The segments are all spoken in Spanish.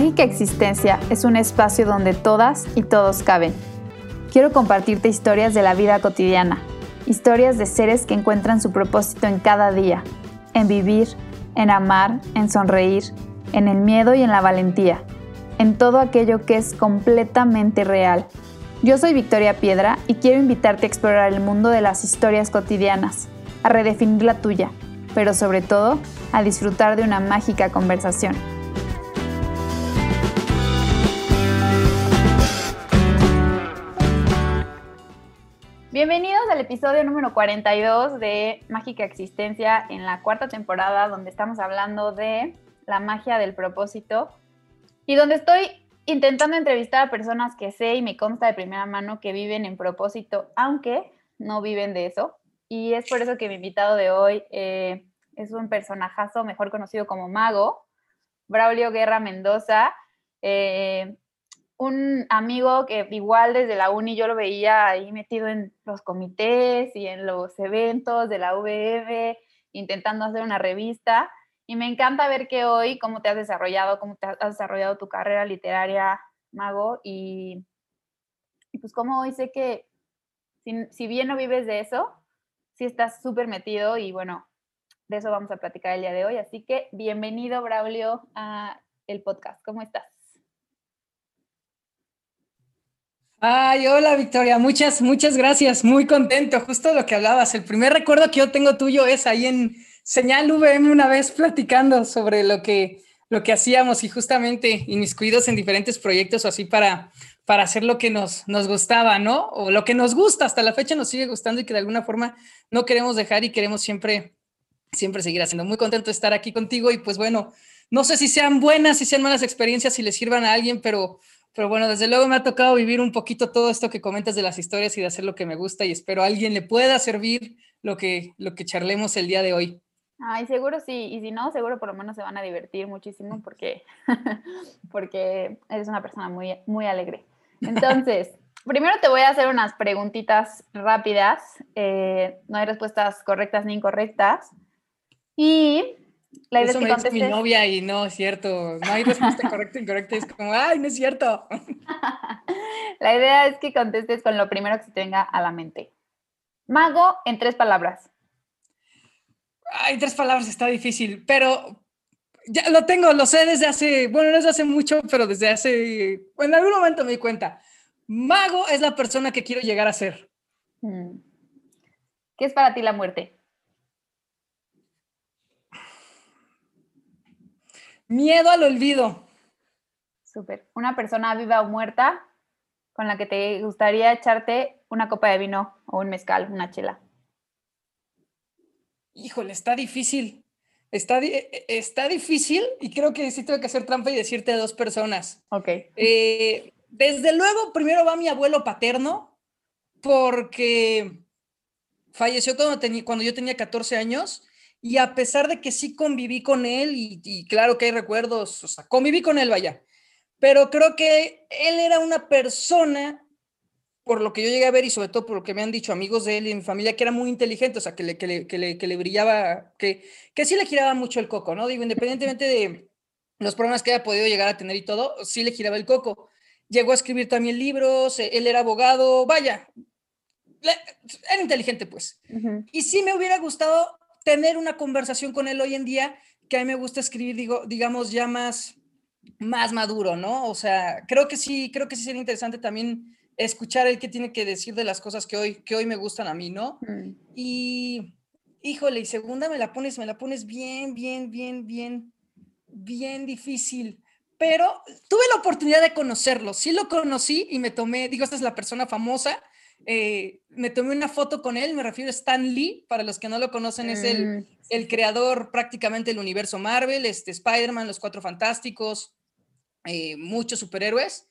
Mágica Existencia es un espacio donde todas y todos caben. Quiero compartirte historias de la vida cotidiana, historias de seres que encuentran su propósito en cada día, en vivir, en amar, en sonreír, en el miedo y en la valentía, en todo aquello que es completamente real. Yo soy Victoria Piedra y quiero invitarte a explorar el mundo de las historias cotidianas, a redefinir la tuya, pero sobre todo a disfrutar de una mágica conversación. Bienvenidos al episodio número 42 de Mágica Existencia en la cuarta temporada, donde estamos hablando de la magia del propósito y donde estoy intentando entrevistar a personas que sé y me consta de primera mano que viven en propósito, aunque no viven de eso. Y es por eso que mi invitado de hoy eh, es un personajazo mejor conocido como Mago, Braulio Guerra Mendoza. Eh, un amigo que igual desde la uni yo lo veía ahí metido en los comités y en los eventos de la VM, intentando hacer una revista. Y me encanta ver que hoy, cómo te has desarrollado, cómo te has desarrollado tu carrera literaria, Mago, y, pues cómo hoy sé que si, si bien no vives de eso, sí estás súper metido y bueno, de eso vamos a platicar el día de hoy. Así que bienvenido, Braulio, a el podcast. ¿Cómo estás? Ay, hola Victoria, muchas, muchas gracias, muy contento, justo lo que hablabas. El primer recuerdo que yo tengo tuyo es ahí en Señal VM una vez platicando sobre lo que, lo que hacíamos y justamente inmiscuidos en diferentes proyectos o así para, para hacer lo que nos, nos gustaba, ¿no? O lo que nos gusta, hasta la fecha nos sigue gustando y que de alguna forma no queremos dejar y queremos siempre, siempre seguir haciendo. Muy contento de estar aquí contigo y pues bueno, no sé si sean buenas, si sean malas experiencias, si les sirvan a alguien, pero pero bueno, desde luego me ha tocado vivir un poquito todo esto que comentas de las historias y de hacer lo que me gusta y espero a alguien le pueda servir lo que, lo que charlemos el día de hoy. Ay, seguro sí, y si no, seguro por lo menos se van a divertir muchísimo porque, porque eres una persona muy, muy alegre. Entonces, primero te voy a hacer unas preguntitas rápidas, eh, no hay respuestas correctas ni incorrectas. Y la idea Eso es que me mi novia y no es cierto. No hay respuesta correcta o incorrecta. Es como, ay, no es cierto. la idea es que contestes con lo primero que se tenga a la mente. Mago en tres palabras. Ay, tres palabras está difícil, pero ya lo tengo, lo sé desde hace, bueno, no desde hace mucho, pero desde hace, en algún momento me di cuenta. Mago es la persona que quiero llegar a ser. Mm. ¿Qué es para ti la muerte? Miedo al olvido. Súper. Una persona viva o muerta con la que te gustaría echarte una copa de vino o un mezcal, una chela. Híjole, está difícil. Está, e, está difícil y creo que sí tengo que hacer trampa y decirte dos personas. Ok. Eh, desde luego, primero va mi abuelo paterno, porque falleció cuando, cuando yo tenía 14 años y a pesar de que sí conviví con él, y, claro que hay recuerdos, o sea, conviví con él, vaya, pero creo que él era una persona, por lo que yo llegué a ver y sobre todo por lo que me han dicho amigos de él y mi familia, que era muy inteligente, o sea, que le, que le, que le, que le brillaba, que, que sí le giraba mucho el coco, ¿no? Digo, independientemente de los problemas que haya podido llegar a tener y todo, sí le giraba el coco. Llegó a escribir también libros, eh, él era abogado, vaya, era inteligente, pues. Y sí me hubiera gustado tener una conversación con él hoy en día, que a mí me gusta escribir, digo, digamos, ya más, más maduro, ¿no? O sea, creo que sí, creo que sí sería interesante también escuchar el que tiene que decir de las cosas que hoy, que hoy me gustan a mí, ¿no? Mm. Y, híjole, y segunda me la pones, me la pones bien, bien, bien, bien, bien difícil. Pero tuve la oportunidad de conocerlo, sí lo conocí y me tomé, digo, esta es la persona famosa, eh, me tomé una foto con él, me refiero a Stan Lee, para los que no lo conocen, es el, mm. el creador prácticamente del universo Marvel, este, Spider-Man, Los Cuatro Fantásticos, eh, muchos superhéroes.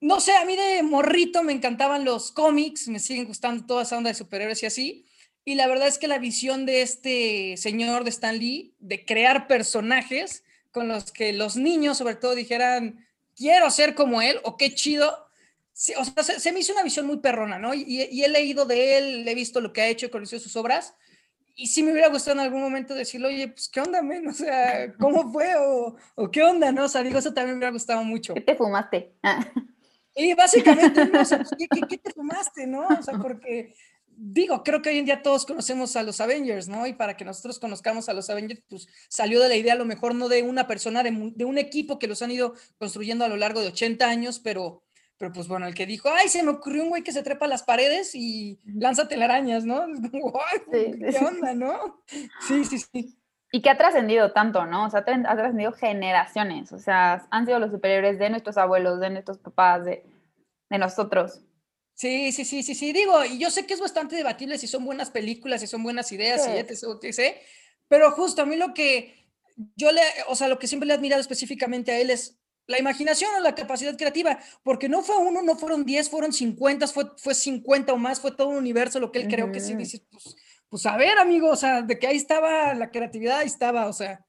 No sé, a mí de morrito me encantaban los cómics, me siguen gustando toda esa onda de superhéroes y así. Y la verdad es que la visión de este señor de Stan Lee, de crear personajes con los que los niños sobre todo dijeran, quiero ser como él o qué chido, o sea, se, me hizo una visión muy perrona, ¿no? Y, he leído de él, he visto lo que ha hecho, he conocido sus obras. y sí me hubiera gustado en algún momento decirle, oye, pues, ¿qué onda, men? O sea, ¿cómo fue? O, o, ¿qué onda, no? O sea, digo, eso también me hubiera gustado mucho. ¿Qué te fumaste? y básicamente, no, o sea, pues, ¿qué, qué, qué, te fumaste, no? O sea, porque, digo, creo que hoy en día todos conocemos a los Avengers, ¿no? Y para que nosotros conozcamos a los Avengers, pues salió de la idea a lo mejor no de una persona, de, de un equipo que los han ido construyendo a lo largo de 80 años, pero pero pues bueno, el que dijo, ay, se me ocurrió un güey que se trepa a las paredes y lanza telarañas, ¿no? ¿Qué onda, no? Sí, sí, sí. Y que ha trascendido tanto, ¿no? O sea, ha trascendido generaciones. O sea, han sido los superiores de nuestros abuelos, de nuestros papás, de, de nosotros. Sí, sí, sí, sí, sí. Digo, y yo sé que es bastante debatible si son buenas películas, si son buenas ideas, sí. y pero justo a mí lo que yo le, o sea, lo que siempre le he admirado específicamente a él es la imaginación o la capacidad creativa, porque no fue uno, no fueron 10, fueron 50, fue, fue 50 o más, fue todo un universo lo que él creo que sí dice, pues, pues a ver, amigo, o sea, de que ahí estaba la creatividad, ahí estaba, o sea.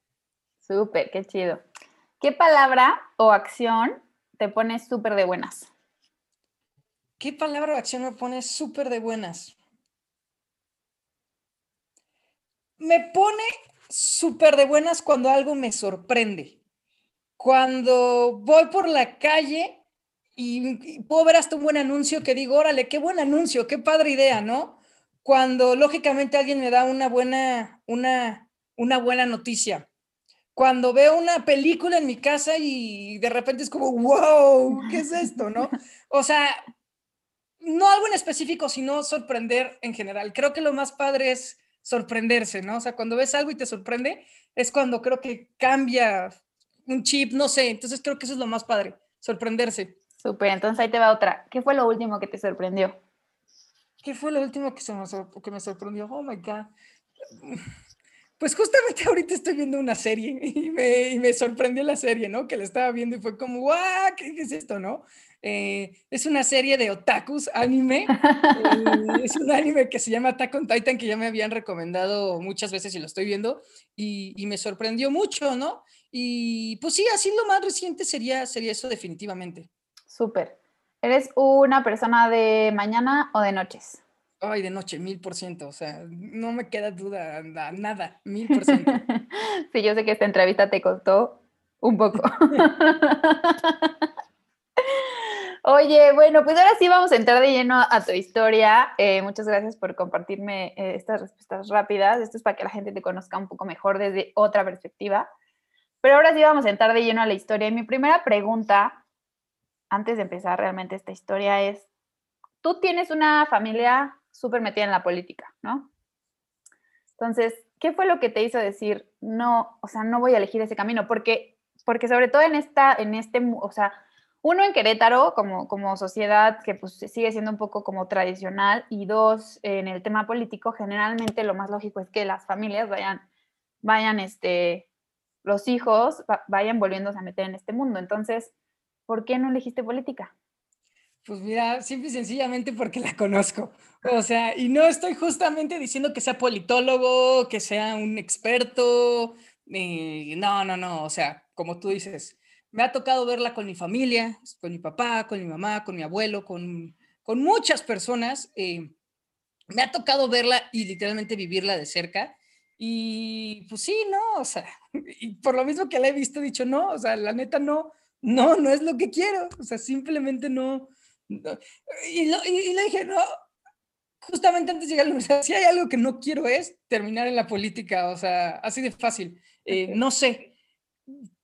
Súper, qué chido. ¿Qué palabra o acción te pone súper de buenas? ¿Qué palabra o acción me pone súper de buenas? Me pone súper de buenas cuando algo me sorprende cuando voy por la calle y, puedo ver hasta un buen anuncio que digo, órale, qué buen anuncio, qué padre idea, ¿no? Cuando lógicamente alguien me da una buena, una, una buena noticia. Cuando veo una película en mi casa y de repente es como, wow, ¿qué es esto, no? O sea, no algo en específico, sino sorprender en general. Creo que lo más padre es sorprenderse, ¿no? O sea, cuando ves algo y te sorprende, es cuando creo que cambia un chip, no sé. Entonces creo que eso es lo más padre, sorprenderse. Súper, entonces ahí te va otra. ¿Qué fue lo último que te sorprendió? ¿Qué fue lo último que, se me, que me sorprendió? Oh my God. Pues justamente ahorita estoy viendo una serie y me, y me sorprendió la serie, ¿no? Que la estaba viendo y fue como, ¡guau! ¿Qué, es esto, no? Eh, es una serie de otakus anime. Eh, es un anime que se llama Attack on Titan que ya me habían recomendado muchas veces y lo estoy viendo y, y me sorprendió mucho, ¿no? Y pues sí, así lo más reciente sería, sería eso definitivamente. Súper. ¿Eres una persona de mañana o de noches? Ay, de noche, mil por ciento. O sea, no me queda duda, nada, mil por ciento. sí, yo sé que esta entrevista te costó un poco. Oye, bueno, pues ahora sí vamos a entrar de lleno a tu historia. Eh, muchas gracias por compartirme eh, estas respuestas rápidas. Esto es para que la gente te conozca un poco mejor desde otra perspectiva. Pero ahora sí vamos a entrar de lleno a la historia. Y mi primera pregunta, antes de empezar realmente esta historia, es, tú tienes una familia súper metida en la política, ¿no? Entonces, ¿qué fue lo que te hizo decir, no, o sea, no voy a elegir ese camino? Porque, porque sobre todo en esta, en este, o sea, uno en Querétaro como, como sociedad que pues sigue siendo un poco como tradicional y dos, en el tema político, generalmente lo más lógico es que las familias vayan, vayan, este, los hijos vayan volviéndose a meter en este mundo. Entonces, ¿por qué no elegiste política? Pues mira, simple y sencillamente porque la conozco. O sea, y no estoy justamente diciendo que sea politólogo, que sea un experto. no, no, no. O sea, como tú dices, me ha tocado verla con mi familia, con mi papá, con mi mamá, con mi abuelo, con, con muchas personas. Eh, me ha tocado verla y literalmente vivirla de cerca. Y pues sí, no, o sea, y por lo mismo que la he visto, he dicho, no, o sea, la neta no, no, no es lo que quiero, o sea, simplemente no. Y, le dije, no, justamente antes de llegar a la universidad, si hay algo que no quiero es terminar en la política, o sea, así de fácil. Eh, no sé,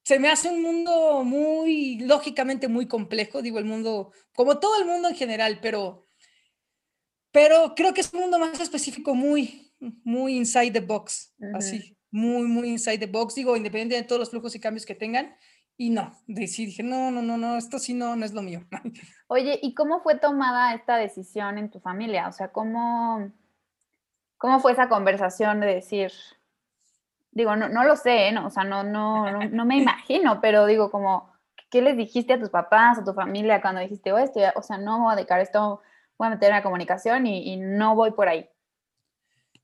se me hace un mundo muy, lógicamente muy complejo, digo, el mundo, como todo el mundo en general, pero, pero creo que es un mundo más específico, muy, muy inside the box, así, muy, muy inside the box, digo, independiente de todos los flujos y cambios que tengan. Y no, sí, dije, no, no, no, no, esto sí no, no es lo mío. Oye, ¿y cómo fue tomada esta decisión en tu familia? O sea, ¿cómo, cómo fue esa conversación de decir, digo, no, no lo sé, ¿eh? ¿no? o sea, no, no, no, no, me imagino, pero digo, como, ¿qué les dijiste a tus papás, a tu familia cuando dijiste, oh, esto, o sea, no voy a dedicar esto, voy a meter en la comunicación y, y no voy por ahí?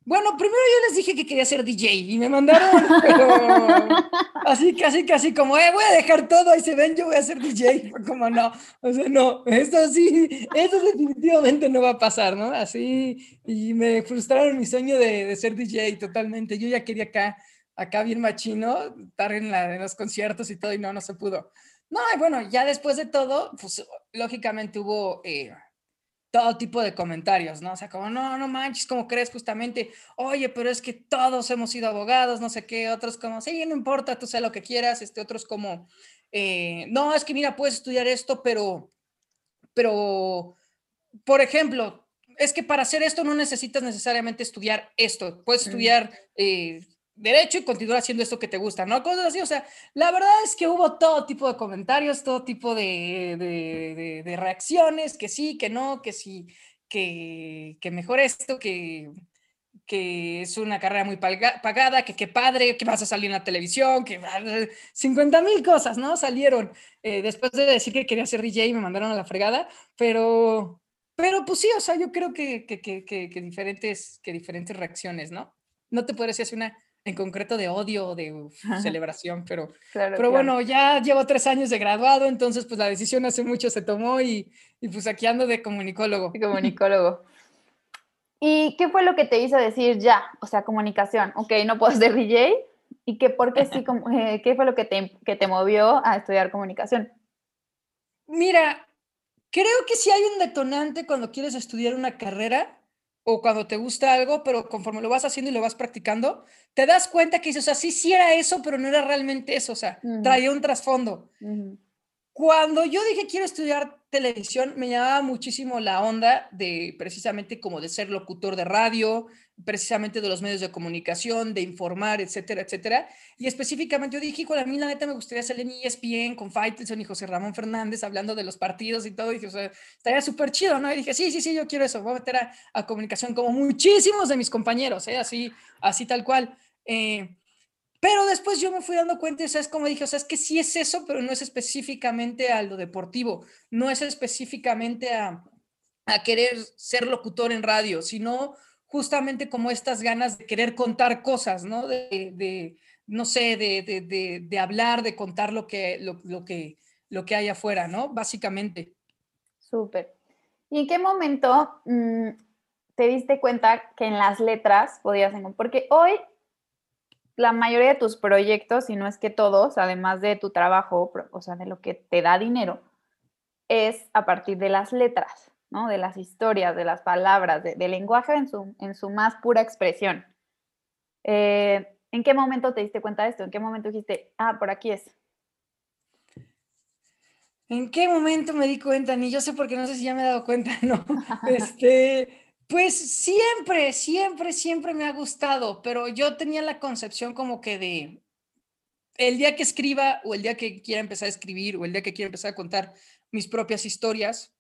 Bueno, primero yo les dije que quería ser DJ y me mandaron, así, casi, casi como, eh, voy a dejar todo, ahí se ven, yo voy a ser DJ. como no, o sea, no, esto sí, eso definitivamente no va a pasar, ¿no? Así, y me frustraron mi sueño de, de ser DJ totalmente. Yo ya quería acá, acá bien machino, estar en, la, en los conciertos y todo, y no, no se pudo. No, y bueno, ya después de todo, pues lógicamente hubo... Eh, todo tipo de comentarios, ¿no? O sea, como, no, no manches, ¿cómo crees justamente? Oye, pero es que todos hemos sido abogados, no sé qué, otros como, sí, no importa, tú sé lo que quieras, este, otros como, eh, no, es que mira, puedes estudiar esto, pero, pero, por ejemplo, es que para hacer esto no necesitas necesariamente estudiar esto, puedes estudiar... Eh, derecho y continuar haciendo esto que te gusta, ¿no? Cosas así, o sea, la verdad es que hubo todo tipo de comentarios, todo tipo de, de, reacciones, que sí, que no, que sí, que, que mejor esto, que, que es una carrera muy pagada, que qué padre, que vas a salir en la televisión, que 50 mil cosas, ¿no? Salieron eh, después de decir que quería ser DJ y me mandaron a la fregada, pero, pero pues sí, o sea, yo creo que, que, que, que diferentes, que diferentes reacciones, ¿no? No te puedo decir una en concreto de odio o de celebración, pero, pero bueno, ya llevo tres años de graduado, entonces pues la decisión hace mucho se tomó y, y pues aquí ando de comunicólogo. Comunicólogo. ¿Y qué fue lo que te hizo decir ya? O sea, comunicación, ok, no puedo ser DJ. ¿Y qué, por qué sí, eh, qué fue lo que te, que te movió a estudiar comunicación? Mira, creo que si hay un detonante cuando quieres estudiar una carrera, o cuando te gusta algo, pero conforme lo vas haciendo y lo vas practicando, te das cuenta que dices, o sea, sí, sí era eso, pero no era realmente eso, o sea, traía un trasfondo. Cuando yo dije quiero estudiar televisión, me llamaba muchísimo la onda de precisamente como de ser locutor de radio, precisamente de los medios de comunicación, de informar, etcétera, etcétera. Y específicamente yo dije, con a mí la neta me gustaría salir en ESPN con Faitelson y José Ramón Fernández hablando de los partidos y todo. Y dije, o sea, estaría súper chido, ¿no? Y dije, sí, sí, sí, yo quiero eso. Voy a meter a, comunicación como muchísimos de mis compañeros, ¿eh? Así, así tal cual. Eh, pero después yo me fui dando cuenta, o sea, es como dije, o sea, es que sí es eso, pero no es específicamente a lo deportivo, no es específicamente a, a querer ser locutor en radio, sino justamente como estas ganas de querer contar cosas, ¿no? De, no sé, de, de, de, hablar, de contar lo que, lo, lo, que, lo que hay afuera, ¿no? Básicamente. Súper. ¿Y en qué momento mm, te diste cuenta que en las letras podías encontrar? Porque hoy la mayoría de tus proyectos, si no es que todos, además de tu trabajo, o sea, de lo que te da dinero, es a partir de las letras, ¿no? De las historias, de las palabras, del lenguaje en su, en su más pura expresión. Eh, ¿En qué momento te diste cuenta de esto? ¿En qué momento dijiste, ah, por aquí es? ¿En qué momento me di cuenta? Ni yo sé porque no sé si ya me he dado cuenta, no. este, pues siempre, siempre, siempre me ha gustado, pero yo tenía la concepción como que de el día que escriba o el día que quiera empezar a escribir o el día que quiera empezar a contar mis propias historias,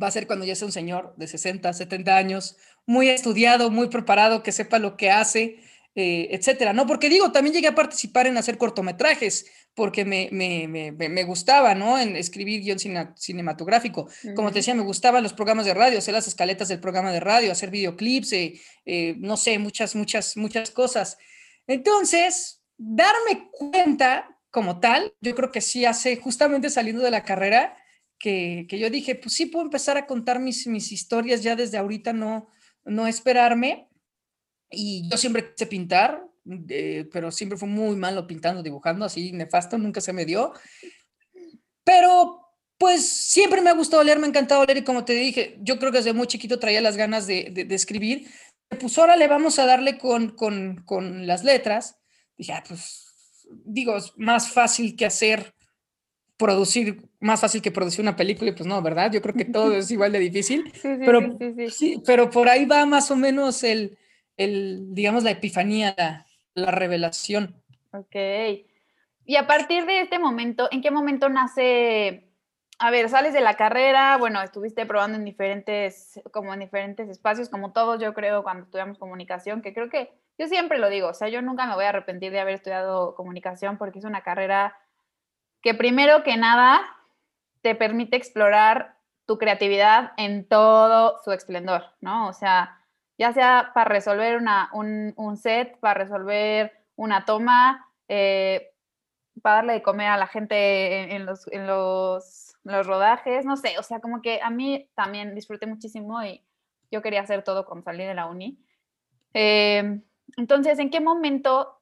va a ser cuando ya sea un señor de 60, 70 años, muy estudiado, muy preparado, que sepa lo que hace, eh, etcétera, ¿no? Porque digo, también llegué a participar en hacer cortometrajes, porque me, me, me, me gustaba, ¿no? En escribir guion cinematográfico. Como te decía, me gustaban los programas de radio, hacer las escaletas del programa de radio, hacer videoclips, eh, eh, no sé, muchas, muchas, muchas cosas. Entonces, darme cuenta como tal, yo creo que sí hace, justamente saliendo de la carrera, que, que yo dije, pues sí puedo empezar a contar mis, mis historias ya desde ahorita, no, no esperarme. Y yo siempre quise pintar, eh, pero siempre fue muy malo pintando, dibujando, así nefasto, nunca se me dio. Pero pues siempre me ha gustado leer, me ha encantado leer y como te dije, yo creo que desde muy chiquito traía las ganas de, de, escribir. Pues ahora le vamos a darle con, con, con las letras. Dije, ah, pues digo, es más fácil que hacer, producir, más fácil que producir una película, y pues no, ¿verdad? Yo creo que todo es igual de difícil, pero, sí, pero por ahí va más o menos el, el digamos, la epifanía, la revelación. Ok. Y a partir de este momento, ¿en qué momento nace? A ver, sales de la carrera, bueno, estuviste probando en diferentes, como en diferentes espacios, como todos, yo creo, cuando estudiamos comunicación, que creo que, yo siempre lo digo, o sea, yo nunca me voy a arrepentir de haber estudiado comunicación porque es una carrera que primero que nada te permite explorar tu creatividad en todo su esplendor, ¿no? O sea, ya sea para resolver una, un, set, para resolver una toma, eh, para darle de comer a la gente en, los, en, los, los, rodajes, no sé, o sea, como que a mí también disfruté muchísimo y yo quería hacer todo cuando salí de la uni. Eh, entonces, ¿en qué momento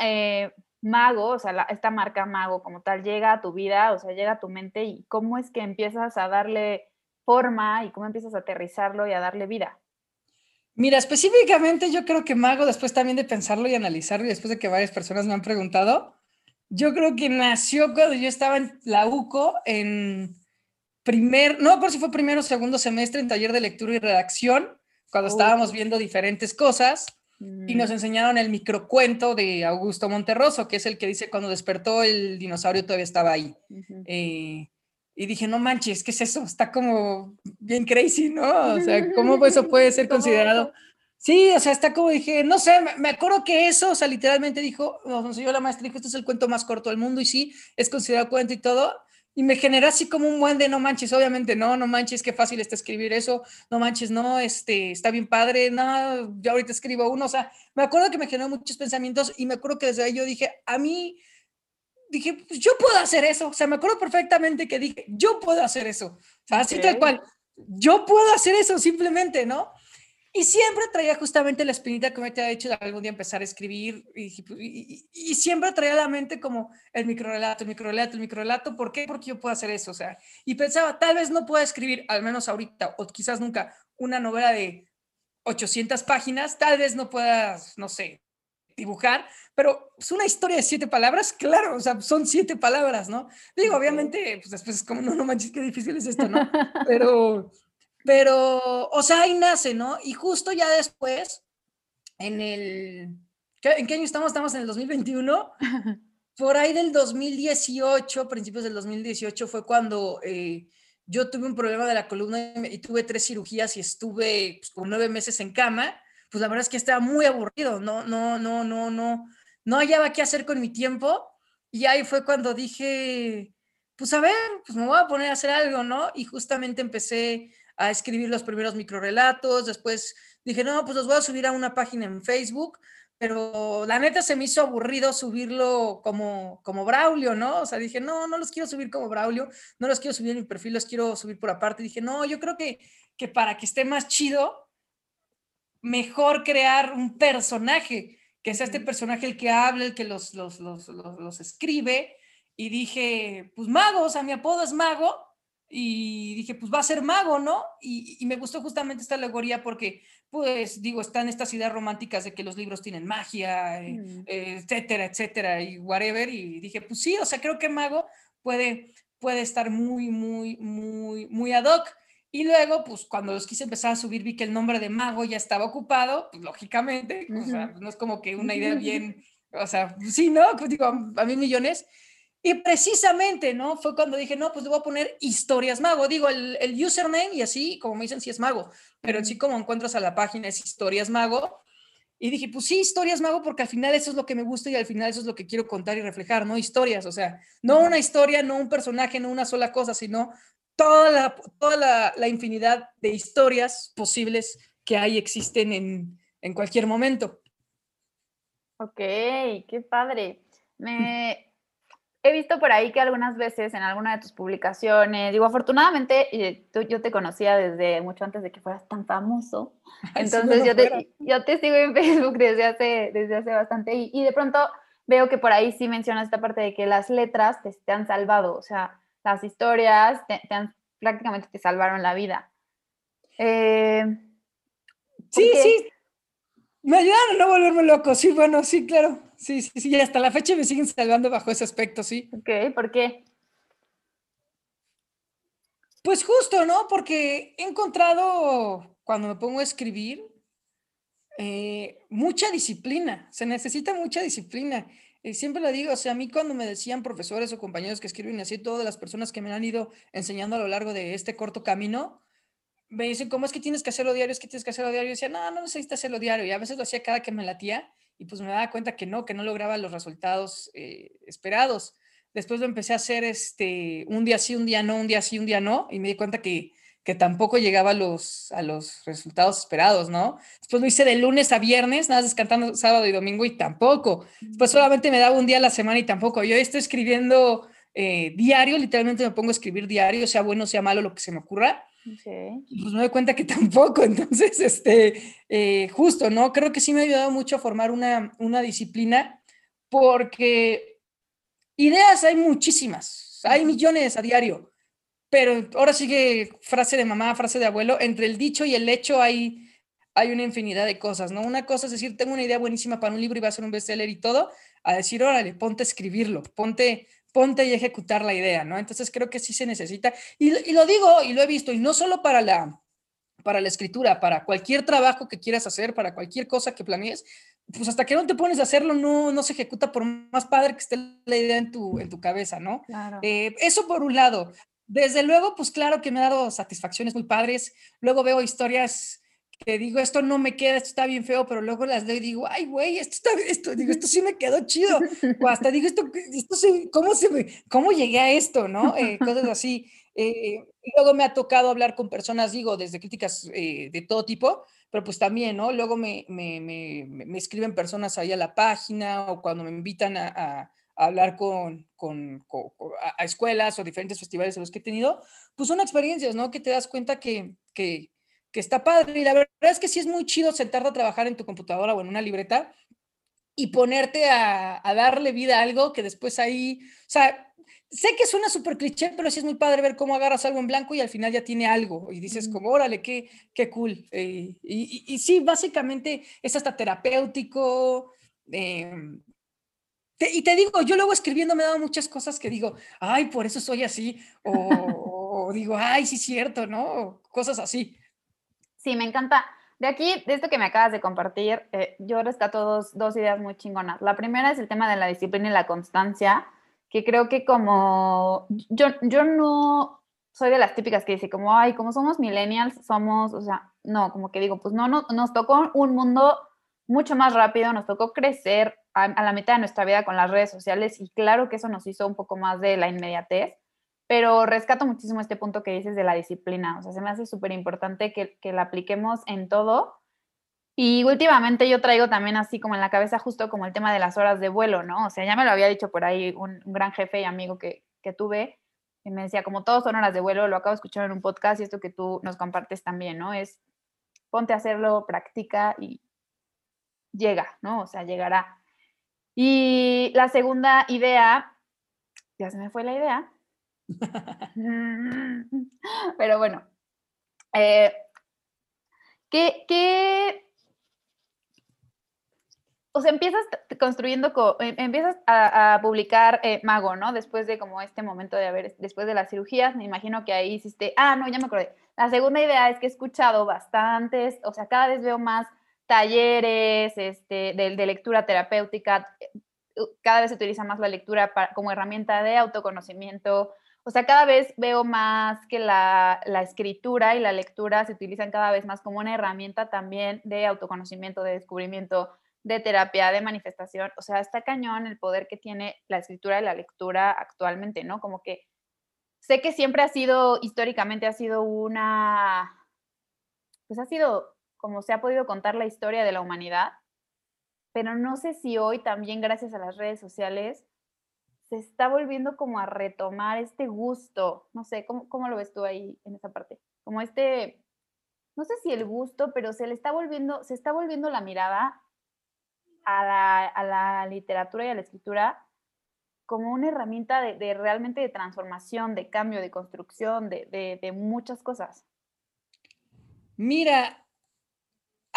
eh, Mago, o sea, esta marca Mago como tal, llega a tu vida, o sea, llega a tu mente y cómo es que empiezas a darle forma y cómo empiezas a aterrizarlo y a darle vida? Mira, específicamente yo creo que Mago, después también de pensarlo y analizarlo, y después de que varias personas me han preguntado, yo creo que nació cuando yo estaba en la UCO, en primer, no por si fue primero o segundo semestre en taller de lectura y redacción, cuando estábamos viendo diferentes cosas y nos mm. enseñaron el microcuento de Augusto Monterroso, que es el que dice cuando despertó el dinosaurio todavía estaba ahí. Eh, y dije, no manches, ¿qué es eso? Está como bien crazy, ¿no? O sea, ¿cómo eso puede ser considerado? Sí, o sea, está como dije, no sé, me acuerdo que eso, o sea, literalmente dijo, nos enseñó la maestra, dijo, este es el cuento más corto del mundo y sí, es considerado cuento y todo, y me generó así como un buen de no manches, obviamente, no, no manches, qué fácil está escribir eso, no manches, no, este, está bien padre, no, yo ahorita escribo uno, o sea, me acuerdo que me generó muchos pensamientos y me acuerdo que desde ahí yo dije, a mí, dije, pues yo puedo hacer eso, o sea, me acuerdo perfectamente que dije, yo puedo hacer eso, o sea, así tal cual, yo puedo hacer eso simplemente, ¿no? Y siempre traía justamente la espinita que me te ha hecho algún día empezar a escribir y, y, siempre traía a la mente como el microrelato, el microrelato, el microrelato. ¿Por qué? Porque yo puedo hacer eso. O sea, y pensaba, tal vez no pueda escribir, al menos ahorita, o quizás nunca, una novela de 800 páginas, tal vez no puedas, no sé, dibujar, pero es una historia de siete palabras, claro, o sea, son siete palabras, ¿no? Digo, obviamente, pues después es como, no, no manches, qué difícil es esto, ¿no? Pero pero, o sea, ahí nace, ¿no? Y justo ya después, en el, ¿en qué año estamos? Estamos en el 2021. Por ahí del 2018, principios del 2018, fue cuando eh, yo tuve un problema de la columna y, tuve tres cirugías y estuve pues, por nueve meses en cama. Pues la verdad es que estaba muy aburrido, no, no, no, no, no, no hallaba qué hacer con mi tiempo. Y ahí fue cuando dije, pues a ver, pues me voy a poner a hacer algo, ¿no? Y justamente empecé a escribir los primeros microrelatos, después dije, no, pues los voy a subir a una página en Facebook, pero la neta se me hizo aburrido subirlo como, como Braulio, ¿no? O sea, dije, no, no los quiero subir como Braulio, no los quiero subir en mi perfil, los quiero subir por aparte. Dije, no, yo creo que, que para que esté más chido, mejor crear un personaje, que sea este personaje el que habla, el que los, los, los, los, los escribe. Y dije, pues mago, o sea, mi apodo es mago, y dije, pues va a ser mago, ¿no? Y, me gustó justamente esta alegoría porque, pues, digo, están estas ideas románticas de que los libros tienen magia, eh, mm. eh, etcétera, etcétera, y whatever. Y dije, pues sí, o sea, creo que mago puede, puede estar muy, muy, muy, muy ad hoc. Y luego, pues cuando los quise empezar a subir, vi que el nombre de mago ya estaba ocupado, pues lógicamente, o sea, no es como que una idea bien, o sea, sí, ¿no? Pues, digo, a mí millones. Y precisamente, ¿no? Fue cuando dije, no, pues le voy a poner historias mago. Digo, el, el username y así, como me dicen, sí es mago, pero sí como encuentras a la página es historias mago. Y dije, pues sí, historias mago, porque al final eso es lo que me gusta y al final eso es lo que quiero contar y reflejar, ¿no? Historias, o sea, no una historia, no un personaje, no una sola cosa, sino toda la, toda la, la infinidad de historias posibles que hay, existen en, en cualquier momento. Ok, qué padre. Me, he visto por ahí que algunas veces en alguna de tus publicaciones, digo, afortunadamente yo te conocía desde mucho antes de que fueras tan famoso, entonces yo, te, yo, te, sigo en Facebook desde hace, desde hace bastante y, y, de pronto veo que por ahí sí mencionas esta parte de que las letras te, te han salvado, o sea, las historias te, han, prácticamente te salvaron la vida. Eh, sí, sí, me ayudaron a no volverme loco, sí, bueno, sí, claro. Sí, sí, sí, y hasta la fecha me siguen salvando bajo ese aspecto, sí. Ok, ¿por qué? Pues justo, ¿no? Porque he encontrado, cuando me pongo a escribir, eh, mucha disciplina, se necesita mucha disciplina. Y siempre lo digo, o sea, a mí cuando me decían profesores o compañeros que escriben así, todas las personas que me han ido enseñando a lo largo de este corto camino, me dicen, ¿cómo es que tienes que hacerlo diario? Es que tienes que hacerlo diario. Y decía, no, no necesitas hacerlo diario. Y a veces lo hacía cada que me latía y pues me daba cuenta que no, que no lograba los resultados eh, esperados. Después lo empecé a hacer este, un día sí, un día no, un día sí, un día no. Y me di cuenta que, que tampoco llegaba a los, a los resultados esperados, ¿no? Después lo hice de lunes a viernes, nada más descantando sábado y domingo y tampoco. Después solamente me daba un día a la semana y tampoco. Yo estoy escribiendo eh, diario, literalmente me pongo a escribir diario, sea bueno, sea malo, lo que se me ocurra. Pues me doy cuenta que tampoco, entonces, este, eh, justo, ¿no? Creo que sí me ha ayudado mucho a formar una, una disciplina porque ideas hay muchísimas, hay millones a diario pero ahora sigue frase de mamá, frase de abuelo, entre el dicho y el hecho hay, hay una infinidad de cosas, ¿no? Una cosa es decir, tengo una idea buenísima para un libro y va a ser un bestseller y todo, a decir, órale, ponte a escribirlo, ponte, ponte y ejecutar la idea, ¿no? Entonces creo que sí se necesita, y, y lo digo y lo he visto, y no solo para la, para la escritura, para cualquier trabajo que quieras hacer, para cualquier cosa que planees, pues hasta que no te pones a hacerlo, no, no se ejecuta por más padre que esté la idea en tu, en tu cabeza, ¿no? Claro. Eh, eso por un lado. Desde luego, pues claro que me ha dado satisfacciones muy padres. Luego veo historias que digo, esto no me queda, esto está bien feo, pero luego las doy y digo, ay, güey, esto está, esto, digo, esto sí me quedó chido. O hasta digo, esto, esto ¿cómo, se ¿cómo llegué a esto? ¿No? Eh, cosas así. Eh, luego me ha tocado hablar con personas, digo, desde críticas eh, de todo tipo, pero pues también, ¿no? Luego me, me, me, me, escriben personas ahí a la página o cuando me invitan a hablar con, con, a, escuelas o diferentes festivales en los que he tenido, pues son experiencias, ¿no? Que te das cuenta que, que, que está padre. Y la verdad es que sí es muy chido sentarte a trabajar en tu computadora o en una libreta y ponerte a, a darle vida a algo que después ahí, o sea, sé que suena súper cliché, pero sí es muy padre ver cómo agarras algo en blanco y al final ya tiene algo y dices como, órale, qué, qué cool. Eh, y, y, sí, básicamente es hasta terapéutico. Eh, y te digo, yo luego escribiendo me he dado muchas cosas que digo, ay, por eso soy así, o, digo, ay, sí, cierto, ¿no? Cosas así. Sí, me encanta. De aquí, de esto que me acabas de compartir, eh, yo rescato dos, dos ideas muy chingonas. La primera es el tema de la disciplina y la constancia, que creo que como yo, yo no soy de las típicas que dice como, ay, como somos millennials, somos, o sea, no, como que digo, pues no, no nos tocó un mundo mucho más rápido, nos tocó crecer a, la mitad de nuestra vida con las redes sociales y claro que eso nos hizo un poco más de la inmediatez, pero rescato muchísimo este punto que dices de la disciplina, o sea, se me hace súper importante que, que la apliquemos en todo. Y últimamente yo traigo también así como en la cabeza justo como el tema de las horas de vuelo, ¿no? O sea, ya me lo había dicho por ahí un, gran jefe y amigo que, que tuve, y me decía, como todos son horas de vuelo, lo acabo de escuchar en un podcast y esto que tú nos compartes también, ¿no? Es ponte a hacerlo, practica y llega, ¿no? O sea, llegará. Y la segunda idea, ya se me fue la idea, pero bueno, eh, ¿qué, o sea, empiezas construyendo, em, empiezas a, publicar eh, Mago, ¿no? Después de como este momento de haber, después de las cirugías, me imagino que ahí hiciste, ah, no, ya me acordé. La segunda idea es que he escuchado bastantes, o sea, cada vez veo más talleres este, de, lectura terapéutica, eh, cada vez se utiliza más la lectura como herramienta de autoconocimiento. O sea, cada vez veo más que la, la, escritura y la lectura se utilizan cada vez más como una herramienta también de autoconocimiento, de descubrimiento, de terapia, de manifestación. O sea, está cañón el poder que tiene la escritura y la lectura actualmente, ¿no? Como que sé que siempre ha sido, históricamente ha sido una, pues ha sido como se ha podido contar la historia de la humanidad, pero no sé si hoy también gracias a las redes sociales se está volviendo como a retomar este gusto, no sé, ¿cómo, cómo lo ves tú ahí en esa parte? Como este, no sé si el gusto, pero se le está volviendo, se está volviendo la mirada a la, a la literatura y a la escritura como una herramienta de, realmente de transformación, de cambio, de construcción, de, de muchas cosas. Mira,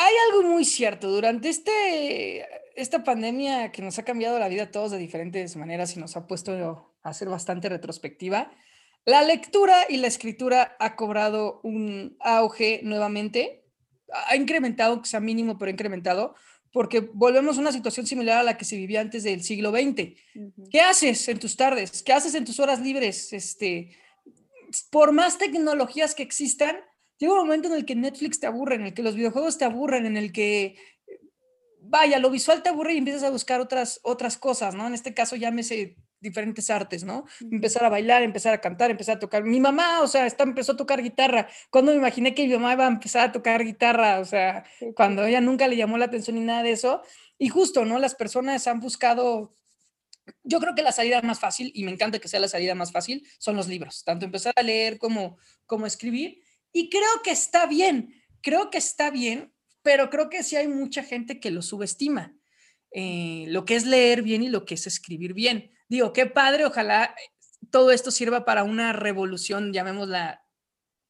hay algo muy cierto. Durante este, esta pandemia que nos ha cambiado la vida a todos de diferentes maneras y nos ha puesto a hacer bastante retrospectiva, la lectura y la escritura ha cobrado un auge nuevamente. Ha incrementado, que sea mínimo, pero ha incrementado, porque volvemos a una situación similar a la que se vivía antes del siglo XX. ¿Qué haces en tus tardes? ¿Qué haces en tus horas libres? Este, por más tecnologías que existan, llega un momento en el que Netflix te aburre, en el que los videojuegos te aburren, en el que, vaya, lo visual te aburre y empiezas a buscar otras, otras cosas, ¿no? En este caso llámese diferentes artes, ¿no? Empezar a bailar, empezar a cantar, empezar a tocar. Mi mamá, o sea, está, empezó a tocar guitarra. Cuando me imaginé que mi mamá iba a empezar a tocar guitarra, o sea, cuando ella nunca le llamó la atención ni nada de eso. Y justo, ¿no? Las personas han buscado yo creo que la salida más fácil, y me encanta que sea la salida más fácil, son los libros, tanto empezar a leer como, como escribir. Y creo que está bien, creo que está bien, pero creo que sí hay mucha gente que lo subestima. Eh, lo que es leer bien y lo que es escribir bien. Digo, qué padre, ojalá todo esto sirva para una revolución, llamémosla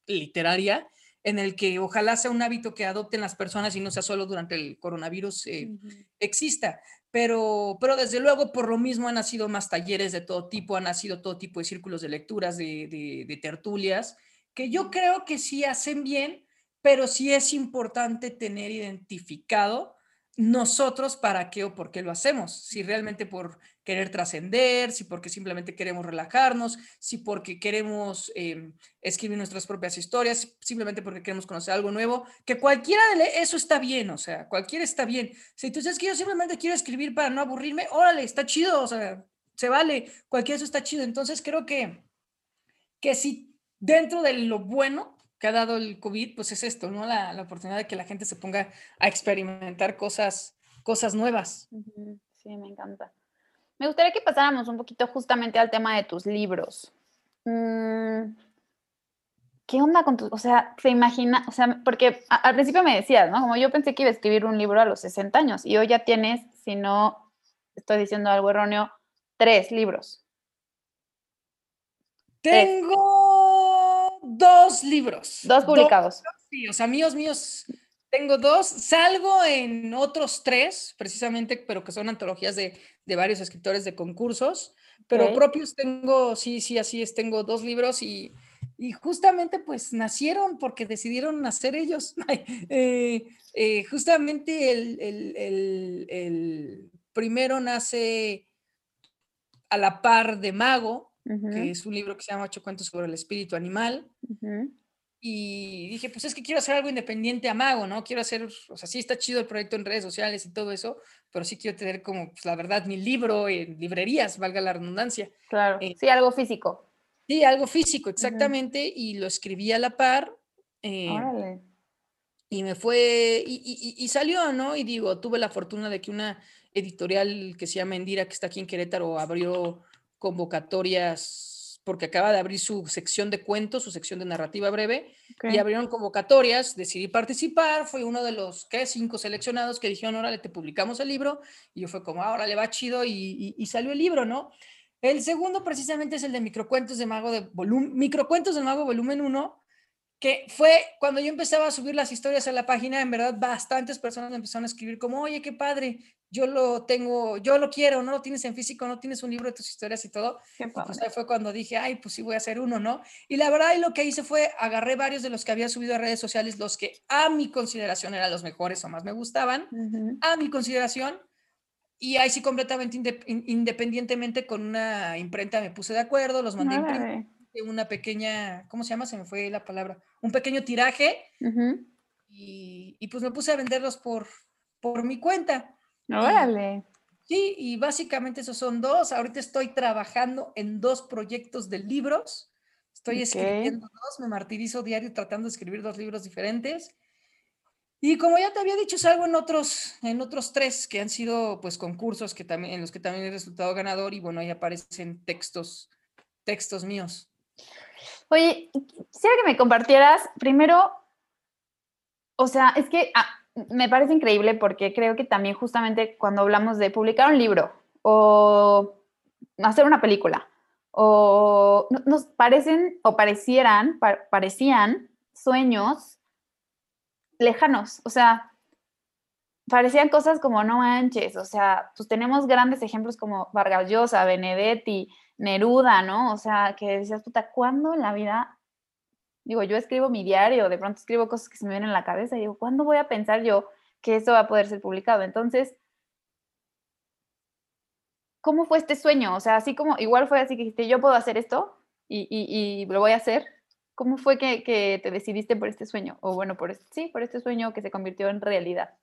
literaria, en el que ojalá sea un hábito que adopten las personas y no sea solo durante el coronavirus eh, exista. Pero, pero desde luego, por lo mismo han nacido más talleres de todo tipo, han nacido todo tipo de círculos de lecturas, de, de tertulias, que yo creo que sí hacen bien, pero sí es importante tener identificado nosotros para qué o por qué lo hacemos. Si realmente por querer trascender, si porque simplemente queremos relajarnos, si porque queremos em, escribir nuestras propias historias, simplemente porque queremos conocer algo nuevo, que cualquiera de eso está bien, o sea, cualquiera está bien. Si tú sabes que yo simplemente quiero escribir para no aburrirme, órale, está chido, o sea, se vale, cualquiera eso está chido. Entonces creo que, que si dentro de lo bueno que ha dado el COVID, pues es esto, ¿no? La, la, oportunidad de que la gente se ponga a experimentar cosas, cosas nuevas. Sí, me encanta. Me gustaría que pasáramos un poquito justamente al tema de tus libros. Mm, ¿Qué onda con tus, o sea, se imagina, o sea, porque al principio me decías, ¿no? Como yo pensé que iba a escribir un libro a los 60 años y hoy ya tienes, si no estoy diciendo algo erróneo, tres libros. Tengo dos libros. Dos publicados. sí, o sea, míos, míos. Tengo dos. Salgo en otros tres, precisamente, pero que son antologías de, de varios escritores de concursos. Pero propios tengo, sí, sí, así es. Tengo dos libros y, y justamente pues nacieron porque decidieron nacer ellos. Eh, eh, justamente el, el, el, el, primero nace a la par de Mago, que es un libro que se llama Ocho cuentos sobre el espíritu animal. Y dije, pues es que quiero hacer algo independiente a Mago, ¿no? Quiero hacer, o sea, sí está chido el proyecto en redes sociales y todo eso, pero sí quiero tener como, pues la verdad, mi libro en librerías, valga la redundancia. Claro, eh, sí, algo físico. Sí, algo físico, exactamente, y lo escribí a la par. Eh, Órale. Y me fue, y, y, salió, ¿no? Y digo, tuve la fortuna de que una editorial que se llama Endira, que está aquí en Querétaro, abrió convocatorias, porque acaba de abrir su sección de cuentos, su sección de narrativa breve, y abrieron convocatorias, decidí participar, fui uno de los ¿qué? cinco seleccionados que dijeron, órale, te publicamos el libro, y yo fue como, ahora le va chido, y, y, salió el libro, ¿no? El segundo precisamente es el de Microcuentos de Mago de volumen, Microcuentos del Mago volumen 1, que fue cuando yo empezaba a subir las historias a la página, en verdad bastantes personas empezaron a escribir como, oye, qué padre, yo lo tengo, yo lo quiero, no lo tienes en físico, no tienes un libro de tus historias y todo. pues ahí fue cuando dije, ay, pues sí voy a hacer uno, ¿no? Y la verdad, y lo que hice fue agarré varios de los que había subido a redes sociales, los que a mi consideración eran los mejores o más me gustaban, a mi consideración, y ahí sí completamente independientemente con una imprenta me puse de acuerdo, los mandé una pequeña, ¿cómo se llama? Se me fue la palabra, un pequeño tiraje, y, y, pues me puse a venderlos por, por mi cuenta. Órale. Sí, y básicamente esos son dos. Ahorita estoy trabajando en dos proyectos de libros. Estoy escribiendo dos, me martirizo diario tratando de escribir dos libros diferentes. Y como ya te había dicho, salgo en otros, en otros tres que han sido pues concursos que también, en los que también he resultado ganador y bueno, ahí aparecen textos, textos míos. Oye, quisiera que me compartieras primero, o sea, es que ah, me parece increíble porque creo que también justamente cuando hablamos de publicar un libro o hacer una película o nos parecen o parecieran, parecían sueños lejanos, o sea, parecían cosas como no manches, o sea, pues tenemos grandes ejemplos como Vargas Llosa, Benedetti, Neruda, ¿no? O sea, que decías, puta, ¿cuándo en la vida Digo, yo escribo mi diario, de pronto escribo cosas que se me vienen en la cabeza digo, ¿cuándo voy a pensar yo que eso va a poder ser publicado? Entonces, ¿cómo fue este sueño? O sea, así como, igual fue así que dijiste, yo puedo hacer esto y, lo voy a hacer. ¿Cómo fue que, te decidiste por este sueño? O bueno, por sí, por este sueño que se convirtió en realidad.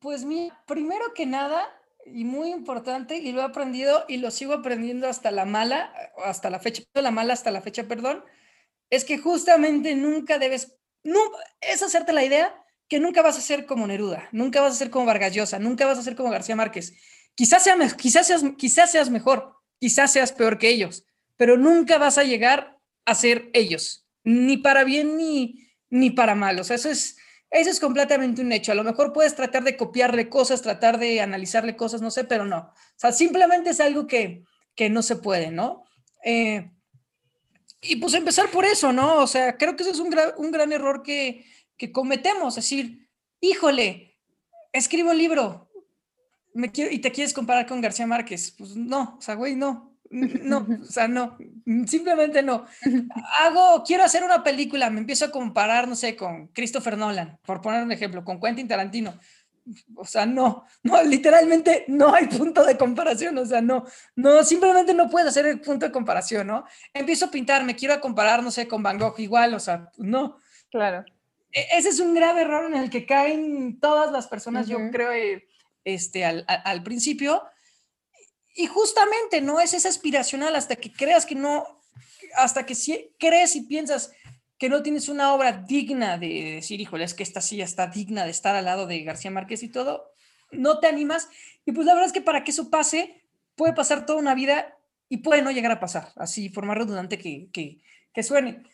Pues mira, primero que nada, y muy importante y lo he aprendido y lo sigo aprendiendo hasta la mala, hasta la fecha, la mala hasta la fecha, perdón, es que justamente nunca debes, es hacerte la idea que nunca vas a ser como Neruda, nunca vas a ser como Vargas Llosa, nunca vas a ser como García Márquez. Quizás, sea, quizás, seas, quizás seas mejor, quizás seas peor que ellos, pero nunca vas a llegar a ser ellos, ni para bien ni, ni para mal. O sea, eso es, eso es completamente un hecho. A lo mejor puedes tratar de copiarle cosas, tratar de analizarle cosas, no sé, pero no. O sea, simplemente es algo que, que no se puede, ¿no? Eh, y pues empezar por eso, ¿no? O sea, creo que eso es un, un gran error que, que cometemos. Decir, híjole, escribo un libro y te quieres comparar con García Márquez. Pues no, o sea, güey, no. No, o sea, no, simplemente no. Hago, quiero hacer una película, me empiezo a comparar, no sé, con Christopher Nolan, por poner un ejemplo, con Quentin Tarantino. O sea, no, no, literalmente no hay punto de comparación, o sea, no, no, simplemente no puedes hacer el punto de comparación, ¿no? Empiezo a pintar, me quiero comparar, no sé, con Van Gogh igual, o sea, no. Claro. E, ese es un grave error en el que caen todas las personas, yo creo, eh, este, al, al principio, y justamente no es esa aspiracional hasta que creas que no, hasta que si, crees y piensas que no tienes una obra digna de decir, híjole, es que esta sí está digna de estar al lado de García Márquez y todo, no te animas. Y pues la verdad es que para que eso pase, puede pasar toda una vida y puede no llegar a pasar, así, forma redundante que, que, que suene.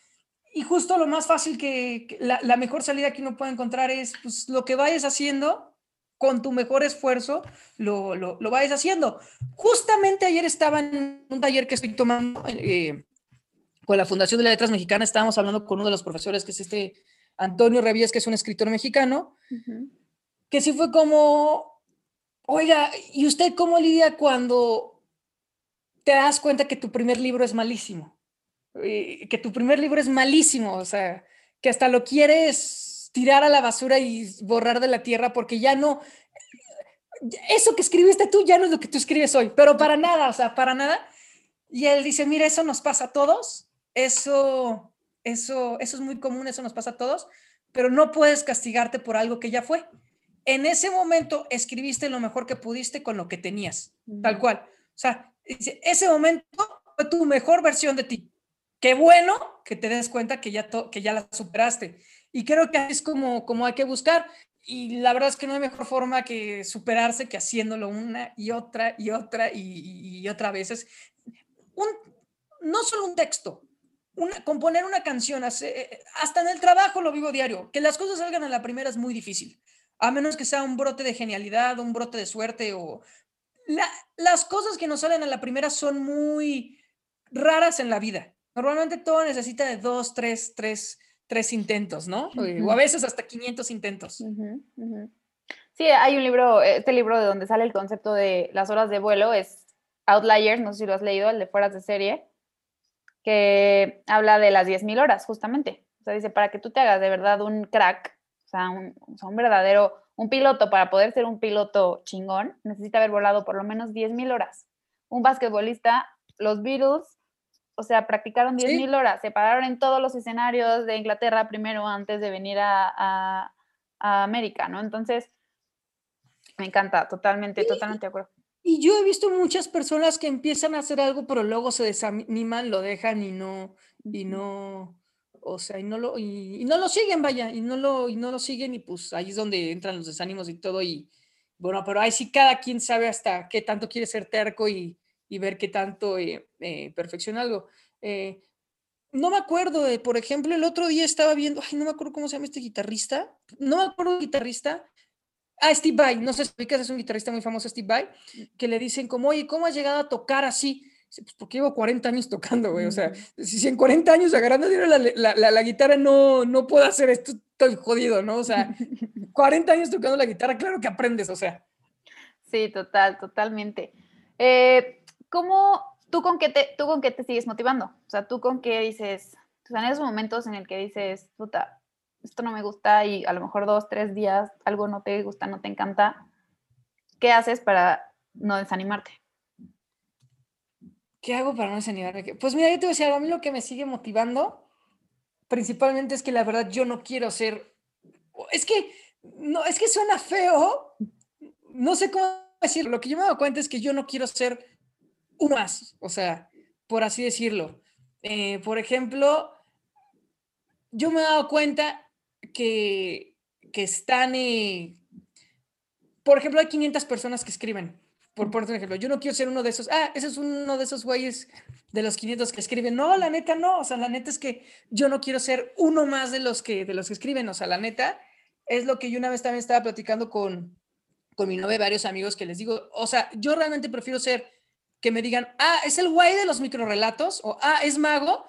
Y justo lo más fácil que, la, la, mejor salida que uno puede encontrar es pues, lo que vayas haciendo con tu mejor esfuerzo lo, lo, lo vayas haciendo. Justamente ayer estaba en un taller que estoy tomando eh, con la Fundación de las Letras Mexicanas, estábamos hablando con uno de los profesores, que es este Antonio Revías, que es un escritor mexicano, que sí fue como, oiga, ¿y usted cómo lidia cuando te das cuenta que tu primer libro es malísimo? Eh, que tu primer libro es malísimo, o sea, que hasta lo quieres tirar a la basura y borrar de la tierra porque ya no, eso que escribiste tú ya no es lo que tú escribes hoy, pero para nada, o sea, para nada. Y él dice, mira, eso nos pasa a todos, eso, eso, eso es muy común, eso nos pasa a todos, pero no puedes castigarte por algo que ya fue. En ese momento escribiste lo mejor que pudiste con lo que tenías, tal cual. O sea, ese momento fue tu mejor versión de ti. Qué bueno que te des cuenta que ya, que ya la superaste. Y creo que es como, como hay que buscar. Y la verdad es que no hay mejor forma que superarse que haciéndolo una y otra y otra y, y otra vez. un, no solo un texto, una, componer una canción, eh, hasta en el trabajo lo vivo diario. Que las cosas salgan a la primera es muy difícil, a menos que sea un brote de genialidad, un brote de suerte o... las cosas que nos salen a la primera son muy raras en la vida. Normalmente todo necesita de dos, tres, tres tres intentos, ¿no? O a veces hasta 500 intentos. Sí, hay un libro, este libro de donde sale el concepto de las horas de vuelo es Outliers, no sé si lo has leído, el de fueras de serie, que habla de las 10.000 horas, justamente. O sea, dice, para que tú te hagas de verdad un crack, o sea, un, o sea, un verdadero, un piloto, para poder ser un piloto chingón, necesita haber volado por lo menos 10.000 horas. Un basquetbolista, los Beatles o sea, practicaron 10.000 horas, se pararon en todos los escenarios de Inglaterra primero antes de venir a, América, ¿no? Entonces, me encanta, totalmente, totalmente de acuerdo. Y yo he visto muchas personas que empiezan a hacer algo, pero luego se desaniman, lo dejan y no, y no, o sea, y no lo, y, no lo siguen, vaya, y no lo, y no lo siguen, y pues ahí es donde entran los desánimos y todo, y bueno, pero ahí sí cada quien sabe hasta qué tanto quiere ser terco y, y ver qué tanto eh, eh, perfecciona algo. Eh, no me acuerdo, de, por ejemplo, el otro día estaba viendo, ay, no me acuerdo cómo se llama este guitarrista, no me acuerdo el guitarrista, ah, Steve Vai, no sé si es un guitarrista muy famoso, Steve Vai, que le dicen como, oye, ¿cómo has llegado a tocar así? Pues porque llevo 40 años tocando, güey, o sea, si en 40 años agarrando la, la, la, guitarra no, no puedo hacer esto, estoy jodido, ¿no? O sea, 40 años tocando la guitarra, claro que aprendes, o sea. Sí, total, totalmente. Eh, ¿cómo, tú con qué te, tú con qué te sigues motivando? O sea, tú con qué dices, en esos momentos en el que dices, puta, esto no me gusta y a lo mejor dos, tres días algo no te gusta, no te encanta, ¿qué haces para no desanimarte? ¿Qué hago para no desanimarme? Pues mira, yo te voy a decir, a mí lo que me sigue motivando principalmente es que la verdad yo no quiero ser, es que, no, es que suena feo, no sé cómo decir, lo que yo me doy cuenta es que yo no quiero ser uno más, o sea, por así decirlo. Eh, por ejemplo, yo me he dado cuenta que, que están, eh, por ejemplo, hay 500 personas que escriben, por por ejemplo, yo no quiero ser uno de esos, ah, ese es uno de esos güeyes de los 500 que escriben, no, la neta no, o sea, la neta es que yo no quiero ser uno más de los que, de los que escriben, o sea, la neta es lo que yo una vez también estaba platicando con, con mi novia, varios amigos que les digo, o sea, yo realmente prefiero ser que me digan, ah, es el güey de los microrelatos, o ah, es mago,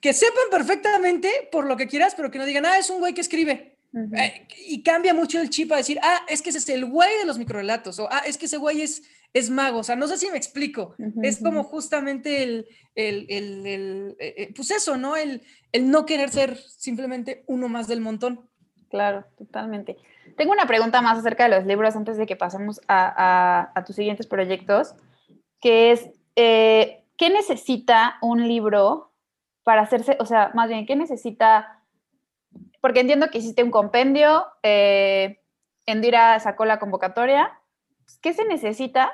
que sepan perfectamente por lo que quieras, pero que no digan, ah, es un güey que escribe. Eh, y cambia mucho el chip a decir, ah, es que ese es el güey de los microrelatos, o ah, es que ese güey es, es mago. O sea, no sé si me explico. es como justamente el, el, el, el eh, eh, pues eso, ¿no? El, el no querer ser simplemente uno más del montón. Claro, totalmente. Tengo una pregunta más acerca de los libros antes de que pasemos a, a, tus siguientes proyectos, que es, ¿qué necesita un libro para hacerse, o sea, más bien, ¿qué necesita? Porque entiendo que hiciste un compendio, eh, Endira sacó la convocatoria. ¿Qué se necesita?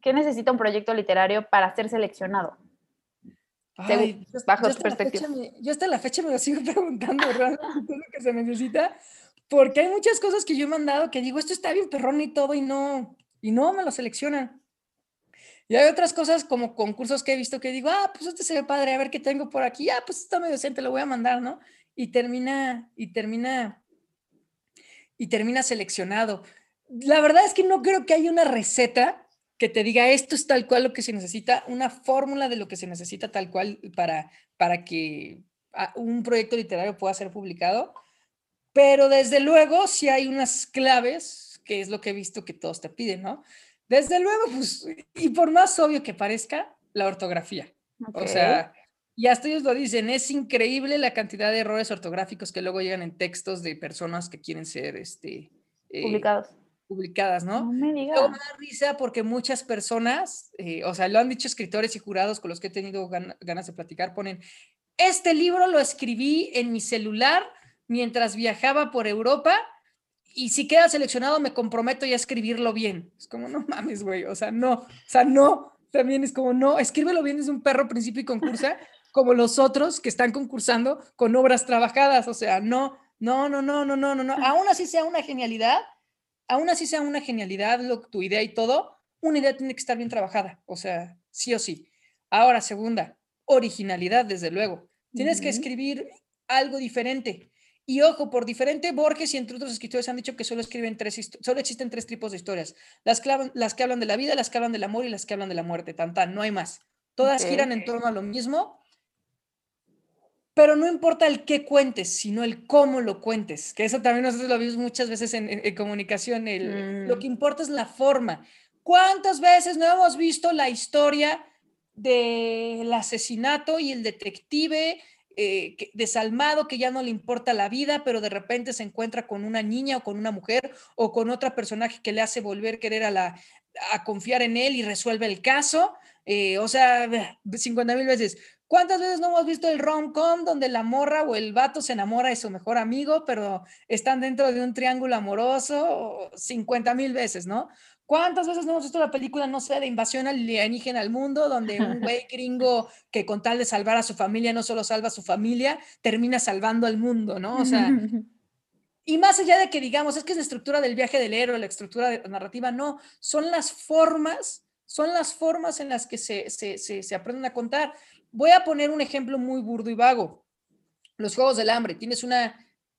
¿Qué necesita un proyecto literario para ser seleccionado? Ay, bajo tu perspectiva. yo hasta la fecha me lo sigo preguntando, ¿verdad? ¿Qué es lo que se necesita? Porque hay muchas cosas que yo he mandado que digo, esto está bien perrón y todo, y no, y no me lo seleccionan. Y hay otras cosas como concursos que he visto que digo, ah, pues este se ve padre, a ver qué tengo por aquí, ah, pues está medio decente, lo voy a mandar, ¿no? Y termina, y termina, y termina seleccionado. La verdad es que no creo que haya una receta que te diga esto es tal cual lo que se necesita, una fórmula de lo que se necesita tal cual para, para que ah, un proyecto literario pueda ser publicado. Pero desde luego sí hay unas claves, que es lo que he visto que todos te piden, ¿no? Desde luego, pues, y por más obvio que parezca, la ortografía. O sea, y hasta ellos lo dicen, es increíble la cantidad de errores ortográficos que luego llegan en textos de personas que quieren ser este, eh, publicados. Publicadas, ¿no? No me digas. Luego me da risa porque muchas personas, eh, o sea, lo han dicho escritores y jurados con los que he tenido ganas de platicar, ponen, este libro lo escribí en mi celular mientras viajaba por Europa y si queda seleccionado me comprometo ya a escribirlo bien. Es como, no mames, güey, o sea, no, o sea, no, también es como, no, escríbelo bien desde un perro principio y concursa, como los otros que están concursando con obras trabajadas, o sea, no, no, no, no, no, no, no, no, aún así sea una genialidad, aún así sea una genialidad, lo, tu idea y todo, una idea tiene que estar bien trabajada, o sea, sí o sí. Ahora, segunda, originalidad, desde luego. Tienes que escribir algo diferente. Y ojo, por diferente, Borges y entre otros escritores han dicho que solo, escriben tres, solo existen tres tipos de historias. Las que, las que hablan de la vida, las que hablan del amor y las que hablan de la muerte. Tan, tan, no hay más. Todas giran en torno a lo mismo, pero no importa el qué cuentes, sino el cómo lo cuentes. Que eso también nosotros lo vimos muchas veces en, comunicación. El, Lo que mm. importa es la forma. ¿Cuántas veces no hemos visto la historia del asesinato y el detective eh, desalmado, que ya no le importa la vida, pero de repente se encuentra con una niña o con una mujer o con otra personaje que le hace volver querer a, la, a confiar en él y resuelve el caso. Eh, o sea, 50 mil veces. ¿Cuántas veces no hemos visto el rom-com donde la morra o el vato se enamora de su mejor amigo, pero están dentro de un triángulo amoroso? 50 mil veces, ¿no? ¿Cuántas veces no hemos visto la película, no sé, de invasión alienígena al mundo, donde un güey gringo que con tal de salvar a su familia no solo salva a su familia, termina salvando al mundo, ¿no? O sea, y más allá de que digamos, es que es la estructura del viaje del héroe, la estructura narrativa, no, son las formas, son las formas en las que se, se, se, se aprenden a contar. Voy a poner un ejemplo muy burdo y vago. Los Juegos del Hambre, tienes una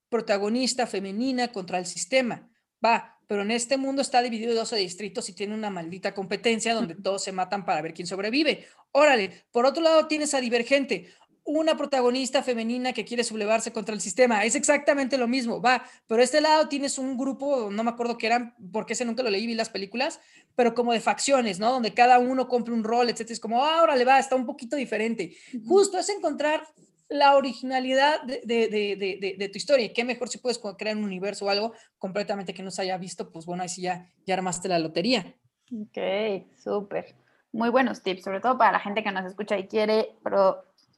protagonista femenina contra el sistema. Va, pero en este mundo está dividido en 12 distritos y tiene una maldita competencia donde todos se matan para ver quién sobrevive. Órale, por otro lado tienes a Divergente, una protagonista femenina que quiere sublevarse contra el sistema. Es exactamente lo mismo, va, pero este lado tienes un grupo, no me acuerdo qué eran, porque ese nunca lo leí, vi las películas, pero como de facciones, ¿no? Donde cada uno compra un rol, etcétera. Es como, ah, órale, va, está un poquito diferente. Justo es encontrar la originalidad de, tu historia. Y qué mejor si puedes crear un universo o algo completamente que no se haya visto, pues bueno, ahí sí ya, ya armaste la lotería. Ok, súper. Muy buenos tips, sobre todo para la gente que nos escucha y quiere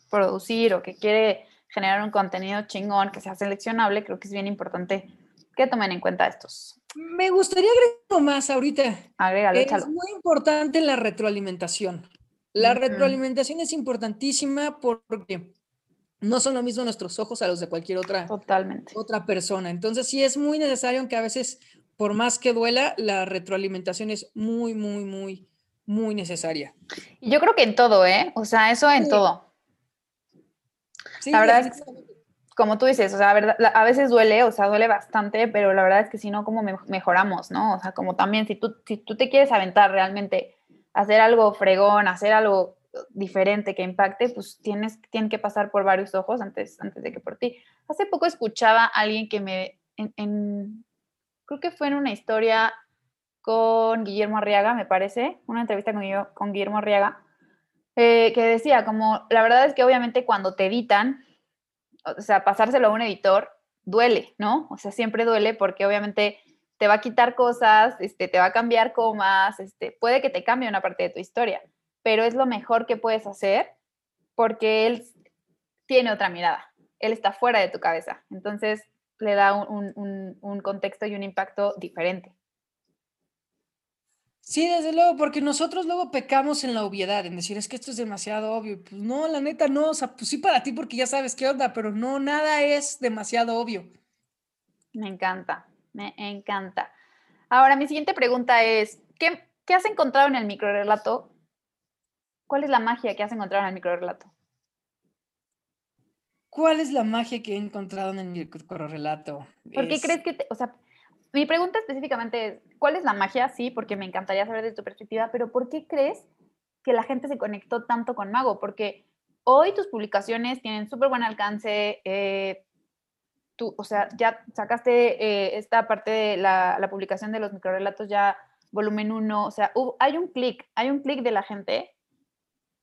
producir o que quiere generar un contenido chingón que sea seleccionable. Creo que es bien importante que tomen en cuenta estos, Me gustaría agregar más ahorita. Agrégalo, es muy importante la retroalimentación. La retroalimentación es importantísima porque no son lo mismo nuestros ojos a los de cualquier otra, Totalmente. otra persona. Entonces sí es muy necesario, aunque a veces, por más que duela, la retroalimentación es muy, muy, muy, muy necesaria. Y yo creo que en todo, ¿eh? O sea, eso en todo. Sí, la verdad es como tú dices, o sea, a veces duele, o sea, duele bastante, pero la verdad es que si no, como mejoramos, ¿no? O sea, como también si tú, si tú te quieres aventar realmente, hacer algo fregón, hacer algo diferente que impacte, pues tienes, tienen que pasar por varios ojos antes, antes de que por ti. Hace poco escuchaba a alguien que me, en, creo que fue en una historia con Guillermo Arriaga, me parece, una entrevista con, con Guillermo Arriaga, eh, que decía como, la verdad es que obviamente cuando te editan, o sea, pasárselo a un editor duele, ¿no? O sea, siempre duele porque obviamente te va a quitar cosas, este, te va a cambiar comas, este, puede que te cambie una parte de tu historia pero es lo mejor que puedes hacer porque él tiene otra mirada, él está fuera de tu cabeza, entonces le da un, contexto y un impacto diferente. Sí, desde luego, porque nosotros luego pecamos en la obviedad, en decir, es que esto es demasiado obvio. Pues no, la neta no, o sea, pues sí para ti porque ya sabes qué onda, pero no, nada es demasiado obvio. Me encanta, me encanta. Ahora, mi siguiente pregunta es, ¿qué, qué has encontrado en el microrelato ¿Cuál es la magia que has encontrado en el microrelato? ¿Cuál es la magia que he encontrado en el microrelato? ¿Por qué crees que, o sea, mi pregunta específicamente es, ¿cuál es la magia? Sí, porque me encantaría saber de tu perspectiva, pero ¿por qué crees que la gente se conectó tanto con Mago? Porque hoy tus publicaciones tienen súper buen alcance, eh, tú, o sea, ya sacaste eh, esta parte de la, la, publicación de los microrelatos ya volumen 1, o sea, hay un clic, hay un clic de la gente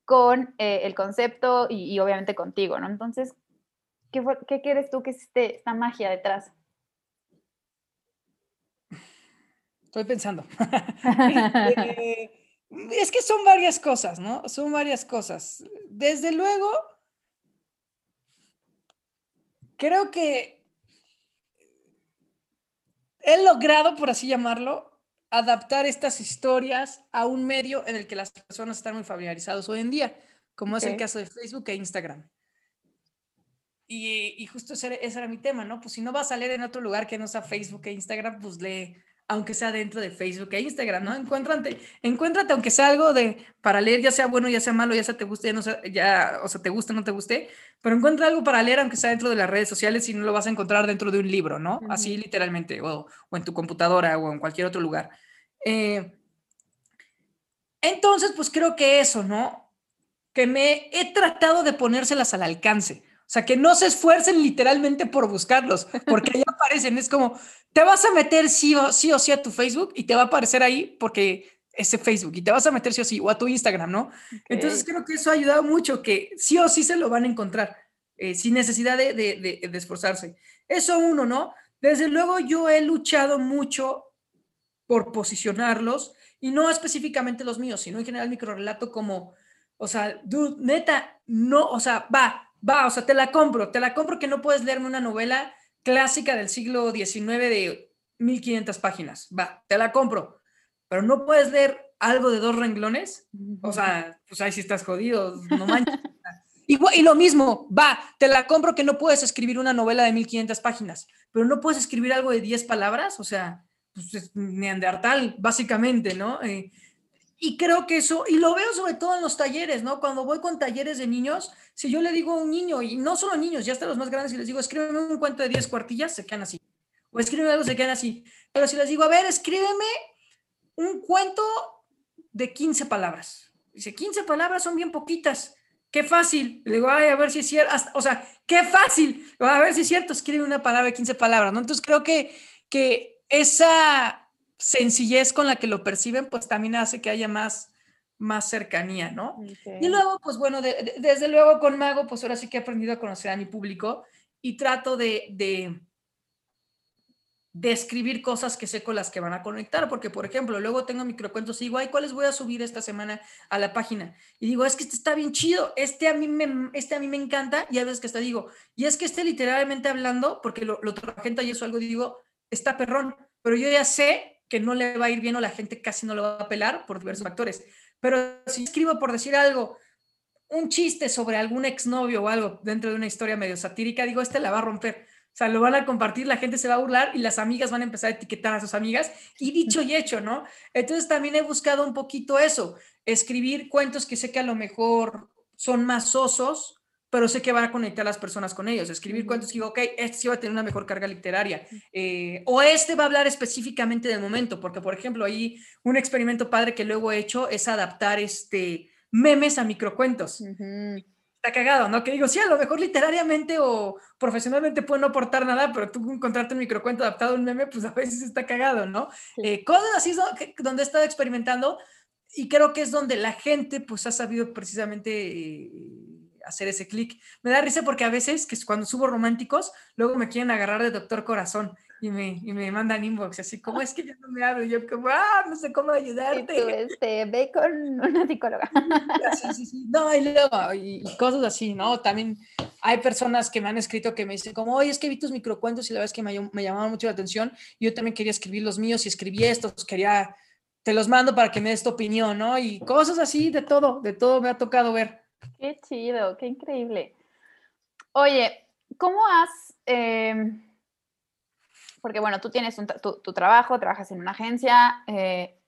con eh, el concepto y, obviamente contigo, ¿no? Entonces, ¿qué, qué quieres tú que es este, esta magia detrás? Estoy pensando. Este, es que son varias cosas, ¿no? Son varias cosas. Desde luego, creo que he logrado, por así llamarlo, adaptar estas historias a un medio en el que las personas están muy familiarizados hoy en día, como es el caso de Facebook e Instagram. Y, justo ese, era mi tema, ¿no? Pues si no vas a leer en otro lugar que no sea Facebook e Instagram, pues lee, aunque sea dentro de Facebook e Instagram, ¿no? Encuéntrate, encuéntrate aunque sea algo de, para leer, ya sea bueno, ya sea malo, ya sea te guste, ya no sea, ya, o sea, te guste, no te guste, pero encuentra algo para leer, aunque sea dentro de las redes sociales, y no lo vas a encontrar dentro de un libro, ¿no? Así literalmente, o, o en tu computadora o en cualquier otro lugar. Eh, entonces, pues creo que eso, ¿no? Que me he tratado de ponérselas al alcance. O sea, que no se esfuercen literalmente por buscarlos, porque ya aparecen. Es como, te vas a meter sí o, sí o sí a tu Facebook y te va a aparecer ahí porque ese Facebook y te vas a meter sí o sí o a tu Instagram, ¿no? Entonces creo que eso ha ayudado mucho, que sí o sí se lo van a encontrar, eh, sin necesidad de, de, de esforzarse. Eso uno, ¿no? Desde luego yo he luchado mucho por posicionarlos y no específicamente los míos, sino en general microrelato como, o sea, dude, neta, no, o sea, va, va, o sea, te la compro, te la compro que no puedes leerme una novela clásica del siglo XIX de 1500 páginas, va, te la compro, pero no puedes leer algo de dos renglones, o sea, pues ahí sí estás jodido, no manches. y lo mismo, va, te la compro que no puedes escribir una novela de 1500 páginas, pero no puedes escribir algo de 10 palabras, o sea, pues, es neandertal, básicamente, ¿no? Eh, y creo que eso, y lo veo sobre todo en los talleres, ¿no? Cuando voy con talleres de niños, si yo le digo a un niño, y no solo niños, ya hasta los más grandes, y les digo, escríbeme un cuento de 10 cuartillas, se quedan así. O escríbeme algo, se quedan así. Pero si les digo, a ver, escríbeme un cuento de 15 palabras. Dice, 15 palabras son bien poquitas. Qué fácil. Le digo, ay, a ver si es cierto. O sea, qué fácil. A ver si es cierto. Escribe una palabra de 15 palabras, ¿no? Entonces creo que, que esa sencillez con la que lo perciben, pues también hace que haya más, más cercanía, ¿no? Y luego, pues bueno, desde luego con Mago, pues ahora sí que he aprendido a conocer a mi público y trato de, de, escribir cosas que sé con las que van a conectar, porque por ejemplo, luego tengo microcuentos y digo, ay, ¿cuáles voy a subir esta semana a la página? Y digo, es que este está bien chido, este a mí me, este a mí me encanta, y a veces que hasta digo, y es que este literalmente hablando, porque lo, lo trabajé y eso algo, digo, está perrón, pero yo ya sé que no le va a ir bien o la gente casi no lo va a pelar por diversos factores. Pero si escribo por decir algo, un chiste sobre algún exnovio o algo dentro de una historia medio satírica, digo, este la va a romper. O sea, lo van a compartir, la gente se va a burlar y las amigas van a empezar a etiquetar a sus amigas y dicho y hecho, ¿no? Entonces también he buscado un poquito eso, escribir cuentos que sé que a lo mejor son más sosos, pero sé que van a conectar a las personas con ellos. Escribir cuentos que digo, ok, este sí va a tener una mejor carga literaria. Eh, o este va a hablar específicamente del momento, porque por ejemplo, ahí un experimento padre que luego he hecho es adaptar este memes a microcuentos está cagado, ¿no? Que digo, sí, a lo mejor literariamente o profesionalmente puede no aportar nada, pero tú encontrarte un microcuento adaptado a un meme, pues a veces está cagado, ¿no? Eh, cosas así es donde he estado experimentando y creo que es donde la gente pues ha sabido precisamente eh, hacer ese clic. Me da risa porque a veces que cuando subo románticos, luego me quieren agarrar de doctor corazón y me, y me mandan inbox, así, como es que ya no me hablo? Yo como, ah, no sé cómo ayudarte. Y tú, este, ve con una psicóloga. Sí, sí, sí. No, y luego, y, cosas así, ¿no? También hay personas que me han escrito que me dicen como, oye, es que vi tus microcuentos y la verdad es que me, me llamaban mucho la atención. Yo también quería escribir los míos y escribí estos, quería, te los mando para que me des tu opinión, ¿no? Y cosas así, de todo, de todo me ha tocado ver. Qué chido, qué increíble. Oye, ¿cómo has... Eh, porque bueno, tú tienes tu, trabajo, trabajas en una agencia, eh,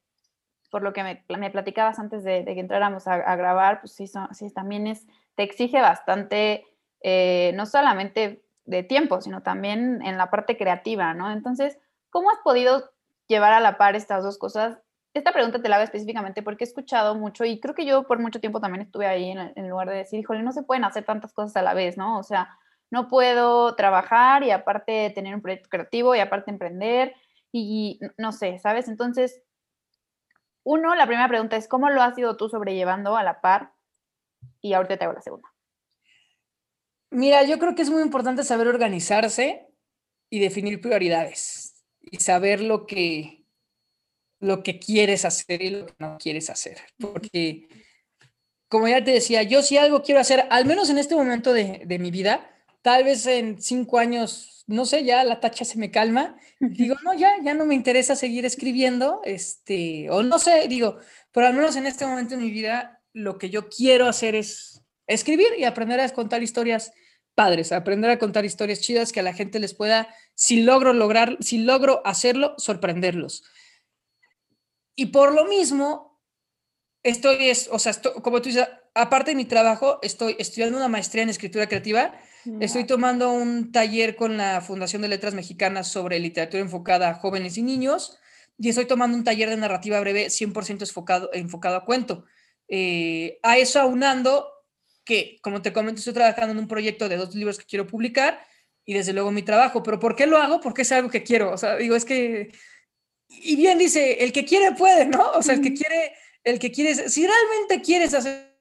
por lo que me, me, platicabas antes de, que entráramos a, grabar, pues sí, sí, también es, te exige bastante, eh, no solamente de tiempo, sino también en la parte creativa, ¿no? Entonces, ¿cómo has podido llevar a la par estas dos cosas? Esta pregunta te la hago específicamente porque he escuchado mucho y creo que yo por mucho tiempo también estuve ahí en, en lugar de decir, híjole, no se pueden hacer tantas cosas a la vez, ¿no? O sea, no puedo trabajar y aparte tener un proyecto creativo y aparte emprender y no sé, ¿sabes? Entonces, uno, la primera pregunta es, ¿cómo lo has ido tú sobrellevando a la par? Y ahorita te hago la segunda. Mira, yo creo que es muy importante saber organizarse y definir prioridades y saber lo que, lo que quieres hacer y lo que no quieres hacer. Porque, como ya te decía, yo si algo quiero hacer, al menos en este momento de, de mi vida, tal vez en cinco años, no sé, ya la tacha se me calma. Digo, no, ya, ya no me interesa seguir escribiendo, este, o no sé, digo, pero al menos en este momento en mi vida, lo que yo quiero hacer es escribir y aprender a contar historias padres, aprender a contar historias chidas que a la gente les pueda, si logro lograr, si logro hacerlo, sorprenderlos. Y por lo mismo, estoy, es, o sea, como tú dices, aparte de mi trabajo, estoy estudiando una maestría en escritura creativa Estoy tomando un taller con la Fundación de Letras Mexicanas sobre literatura enfocada a jóvenes y niños y estoy tomando un taller de narrativa breve 100% enfocado, enfocado a cuento. Eh, a eso aunando que, como te comento, estoy trabajando en un proyecto de dos libros que quiero publicar y desde luego mi trabajo. Pero ¿por qué lo hago? Porque es algo que quiero. O sea, digo, es que... Y bien dice, el que quiere puede, ¿no? O sea, el que quiere, el que quiere, si realmente quieres hacer...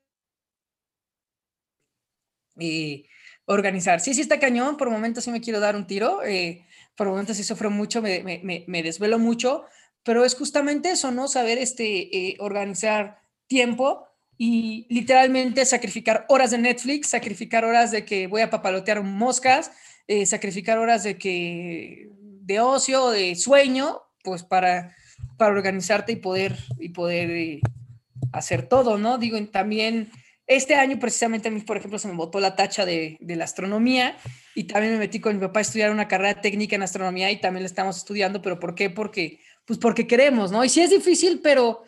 Y organizar. Sí, sí está cañón, por momentos sí me quiero dar un tiro, eh, por momentos sí sufro mucho, me, me, me, desvelo mucho, pero es justamente eso, ¿no? Saber este, eh, organizar tiempo y literalmente sacrificar horas de Netflix, sacrificar horas de que voy a papalotear moscas, eh, sacrificar horas de que de ocio, de sueño, pues para, para organizarte y poder, y poder hacer todo, ¿no? Digo, también este año precisamente a mí, por ejemplo, se me botó la tacha de, la astronomía y también me metí con mi papá a estudiar una carrera técnica en astronomía y también la estamos estudiando, pero ¿por qué? Porque, pues porque queremos, ¿no? Y sí es difícil, pero,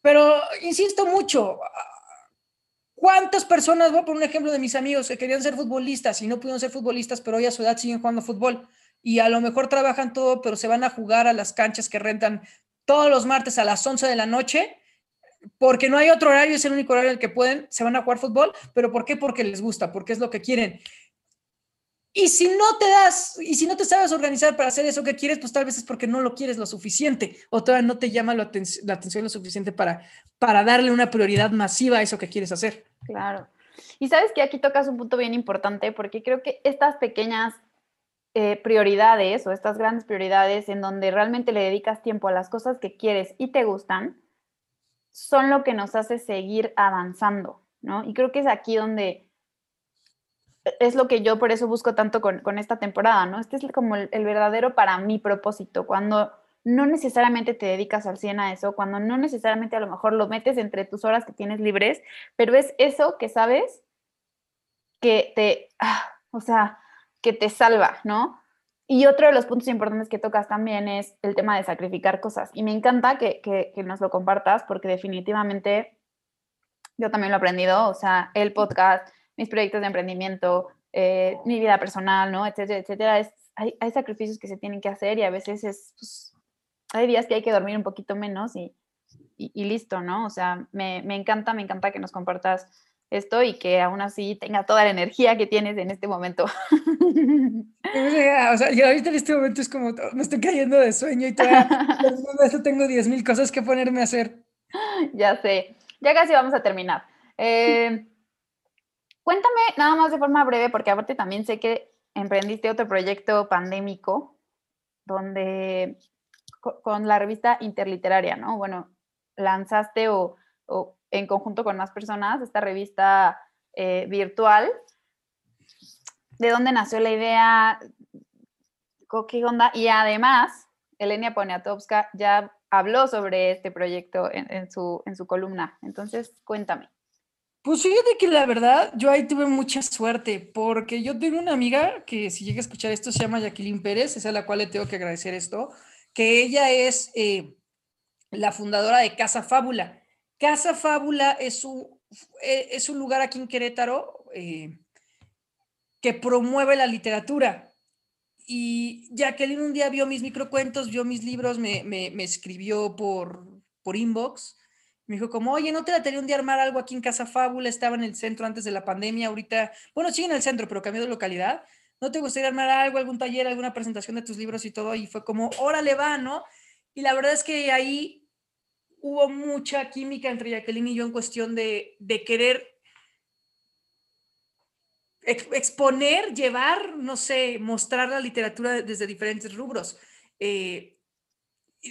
pero insisto mucho, ¿cuántas personas, voy a poner un ejemplo de mis amigos que querían ser futbolistas y no pudieron ser futbolistas, pero hoy a su edad siguen jugando fútbol? Y a lo mejor trabajan todo, pero se van a jugar a las canchas que rentan todos los martes a las 11 de la noche porque no hay otro horario, es el único horario en el que pueden, se van a jugar fútbol, pero ¿por qué? Porque les gusta, porque es lo que quieren. Y si no te das, y si no te sabes organizar para hacer eso que quieres, pues tal vez es porque no lo quieres lo suficiente o todavía no te llama la, atención lo suficiente para, para darle una prioridad masiva a eso que quieres hacer. Claro. Y sabes que aquí tocas un punto bien importante porque creo que estas pequeñas eh, prioridades o estas grandes prioridades en donde realmente le dedicas tiempo a las cosas que quieres y te gustan, son lo que nos hace seguir avanzando, ¿no? Y creo que es aquí donde es lo que yo por eso busco tanto con, esta temporada, ¿no? Este es como el, verdadero para mi propósito, cuando no necesariamente te dedicas al 100 a eso, cuando no necesariamente a lo mejor lo metes entre tus horas que tienes libres, pero es eso que sabes que te, ah, o sea, que te salva, ¿no? Y otro de los puntos importantes que tocas también es el tema de sacrificar cosas. Y me encanta que, que nos lo compartas porque definitivamente yo también lo he aprendido, o sea, el podcast, mis proyectos de emprendimiento, eh, mi vida personal, ¿no? Etcétera, etcétera. Hay, hay, sacrificios que se tienen que hacer y a veces es, pues, hay días que hay que dormir un poquito menos y, y, listo, ¿no? O sea, me, me, encanta, me encanta que nos compartas esto y que aún así tenga toda la energía que tienes en este momento. o sea, yo ahorita en este momento es como, me estoy cayendo de sueño y todavía tengo 10.000 cosas que ponerme a hacer. Ya sé, ya casi vamos a terminar. Eh, Cuéntame nada más de forma breve, porque aparte también sé que emprendiste otro proyecto pandémico donde con la revista Interliteraria, ¿no? Bueno, lanzaste o, en conjunto con más personas esta revista eh, virtual. ¿De dónde nació la idea? ¿Qué onda? Y además, Elenia Poniatowska ya habló sobre este proyecto en, su, en su columna. Entonces, cuéntame. Pues fíjate que la verdad, yo ahí tuve mucha suerte, porque yo tengo una amiga que si llega a escuchar esto se llama Jacqueline Pérez, es a la cual le tengo que agradecer esto, que ella es eh, la fundadora de Casa Fábula. Casa Fábula es un, e, es un lugar aquí en Querétaro eh, que promueve la literatura. Y Jacqueline un día vio mis microcuentos, vio mis libros, me escribió por, por inbox me dijo como, oye, ¿no te la tenía un día armar algo aquí en Casa Fábula? Estaba en el centro antes de la pandemia, ahorita, bueno, sigue en el centro, pero cambió de localidad. ¿No te gustaría armar algo, algún taller, alguna presentación de tus libros y todo? Y fue como, órale, va, ¿no? Y la verdad es que ahí hubo mucha química entre Jacqueline y yo en cuestión de, de querer exponer, llevar, no sé, mostrar la literatura desde diferentes rubros. Eh,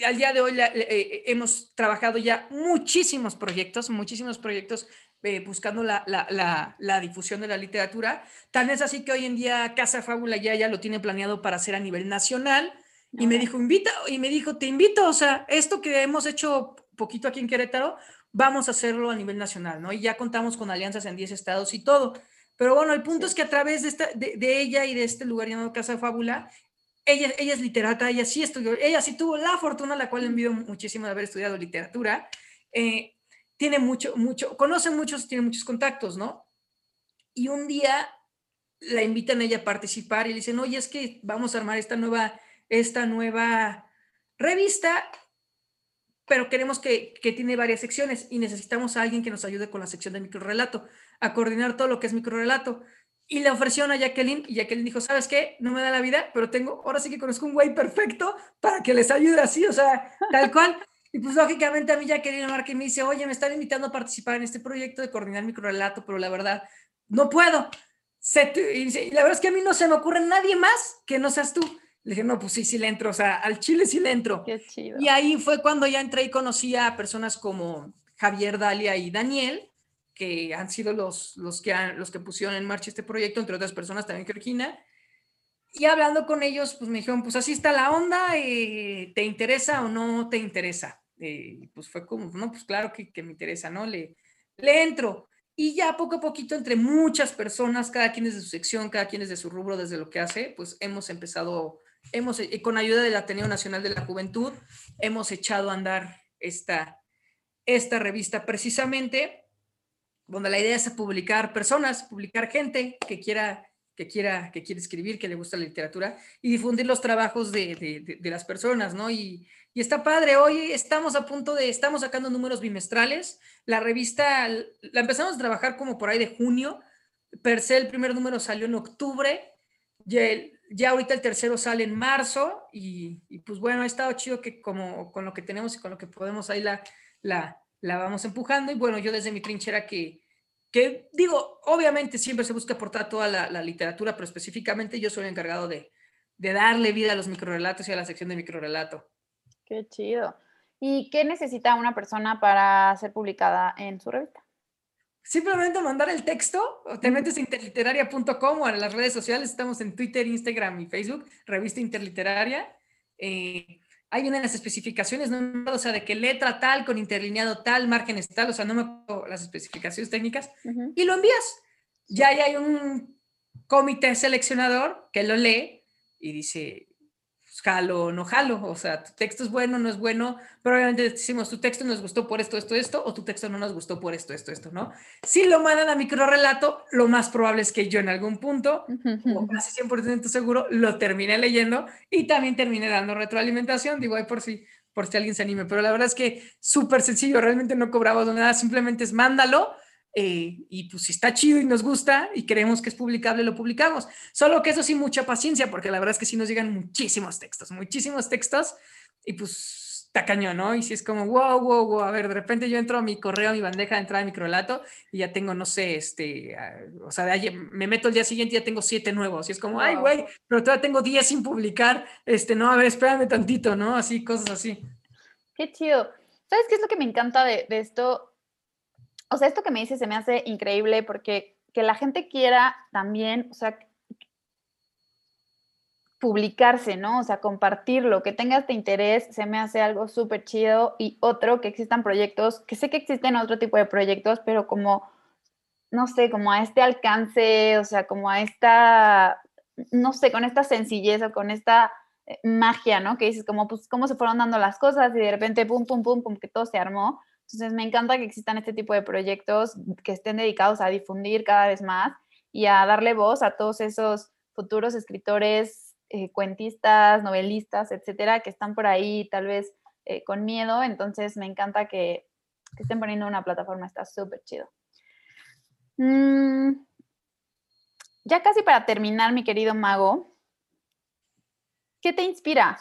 al día de hoy eh, eh, hemos trabajado ya muchísimos proyectos, muchísimos proyectos eh, buscando la, la, la, difusión de la literatura. Tan es así que hoy en día Casa Fábula ya, ya lo tiene planeado para hacer a nivel nacional. Y me dijo, invita, y me dijo, te invito, o sea, esto que hemos hecho poquito aquí en Querétaro, vamos a hacerlo a nivel nacional, ¿no? Y ya contamos con alianzas en 10 estados y todo. Pero bueno, el punto es que a través de, esta, de, de, ella y de este lugar llamado Casa Fábula, ella, ella es literata, ella sí estudió, ella sí tuvo la fortuna, la cual le envío muchísimo de haber estudiado literatura. Eh, tiene mucho, mucho, conoce muchos, tiene muchos contactos, ¿no? Y un día la invitan a ella a participar y le dicen, oye, es que vamos a armar esta nueva, esta nueva revista, pero queremos que, que tiene varias secciones y necesitamos a alguien que nos ayude con la sección de microrelato, a coordinar todo lo que es microrelato. Y le ofrecieron a Jacqueline y Jacqueline dijo, ¿sabes qué? No me da la vida, pero tengo, ahora sí que conozco un güey perfecto para que les ayude así, o sea, tal cual. Y pues lógicamente a mí Jacqueline Marque me dice, oye, me están invitando a participar en este proyecto de coordinar microrelato, pero la verdad, no puedo. Y la verdad es que a mí no se me ocurre nadie más que no seas tú. Le dije, no, pues sí, sí le entro, o sea, al chile sí le entro. Qué chido. Y ahí fue cuando ya entré y conocí a personas como Javier, Dalia y Daniel, que han sido los, los, que los que pusieron en marcha este proyecto, entre otras personas también Georgina. Y hablando con ellos, pues me dijeron, pues así está la onda, eh, ¿te interesa o no te interesa? Eh, pues fue como, no, pues claro que, que, me interesa, ¿no? Le, le entro. Y ya poco a poquito, entre muchas personas, cada quien desde su sección, cada quien desde su rubro, desde lo que hace, pues hemos empezado, hemos, eh, con ayuda del Ateneo Nacional de la Juventud, hemos echado a andar esta, esta revista precisamente donde la idea es publicar personas, publicar gente que quiera, que quiera, que quiere escribir, que le gusta la literatura y difundir los trabajos de, de, las personas, ¿no? Y, y, está padre, hoy estamos a punto de, estamos sacando números bimestrales, la revista la empezamos a trabajar como por ahí de junio, per se el primer número salió en octubre, ya, ya ahorita el tercero sale en marzo y, pues bueno, ha estado chido que como con lo que tenemos y con lo que podemos ahí la, la, la vamos empujando y bueno, yo desde mi trinchera que, que digo, obviamente siempre se busca aportar toda la, literatura, pero específicamente yo soy el encargado de, de darle vida a los microrelatos y a la sección de microrelato. Qué chido. ¿Y qué necesita una persona para ser publicada en su revista? Simplemente mandar el texto, o te metes a interliteraria.com o a las redes sociales, estamos en Twitter, Instagram y Facebook, revista interliteraria. Eh, ahí vienen las especificaciones, ¿no? o sea, de qué letra tal, con interlineado tal, márgenes tal, o sea, no me acuerdo las especificaciones técnicas, y lo envías. Ya, ya hay un comité seleccionador que lo lee y dice, jalo o no jalo, o sea, tu texto es bueno, no es bueno, pero obviamente decimos, tu texto nos gustó por esto, esto, esto, o tu texto no nos gustó por esto, esto, esto, ¿no? Si lo mandan a micro relato, lo más probable es que yo en algún punto, o casi 100% seguro, lo termine leyendo y también termine dando retroalimentación, digo, ahí por si, por si alguien se anime, pero la verdad es que súper sencillo, realmente no cobramos nada, simplemente es mándalo, eh, y pues si está chido y nos gusta y creemos que es publicable, lo publicamos. Solo que eso sí, mucha paciencia, porque la verdad es que sí nos llegan muchísimos textos, muchísimos textos y pues está cañón, ¿no? Y si es como, wow, wow, wow, a ver, de repente yo entro a mi correo, a mi bandeja de entrada de microlato y ya tengo, no sé, este, ah, o sea, me meto el día siguiente y ya tengo siete nuevos y es como, ay, güey, pero todavía tengo diez sin publicar, este, no, a ver, espérame tantito, ¿no? Así, cosas así. Qué chido. ¿Sabes qué es lo que me encanta de, de esto? O sea, esto que me dice se me hace increíble porque que la gente quiera también, o sea, publicarse, ¿no? O sea, compartirlo, que tenga este interés, se me hace algo súper chido. Y otro, que existan proyectos, que sé que existen otro tipo de proyectos, pero como, no sé, como a este alcance, o sea, como a esta, no sé, con esta sencillez o con esta eh, magia, ¿no? Que dices, como, pues, cómo se fueron dando las cosas y de repente, pum, pum, pum, pum, que todo se armó. Entonces, me encanta que existan este tipo de proyectos que estén dedicados a difundir cada vez más y a darle voz a todos esos futuros escritores, eh, cuentistas, novelistas, etcétera, que están por ahí tal vez eh, con miedo. Entonces, me encanta que, estén poniendo una plataforma, está súper chido. Mm, ya casi para terminar, mi querido mago, ¿qué te inspira?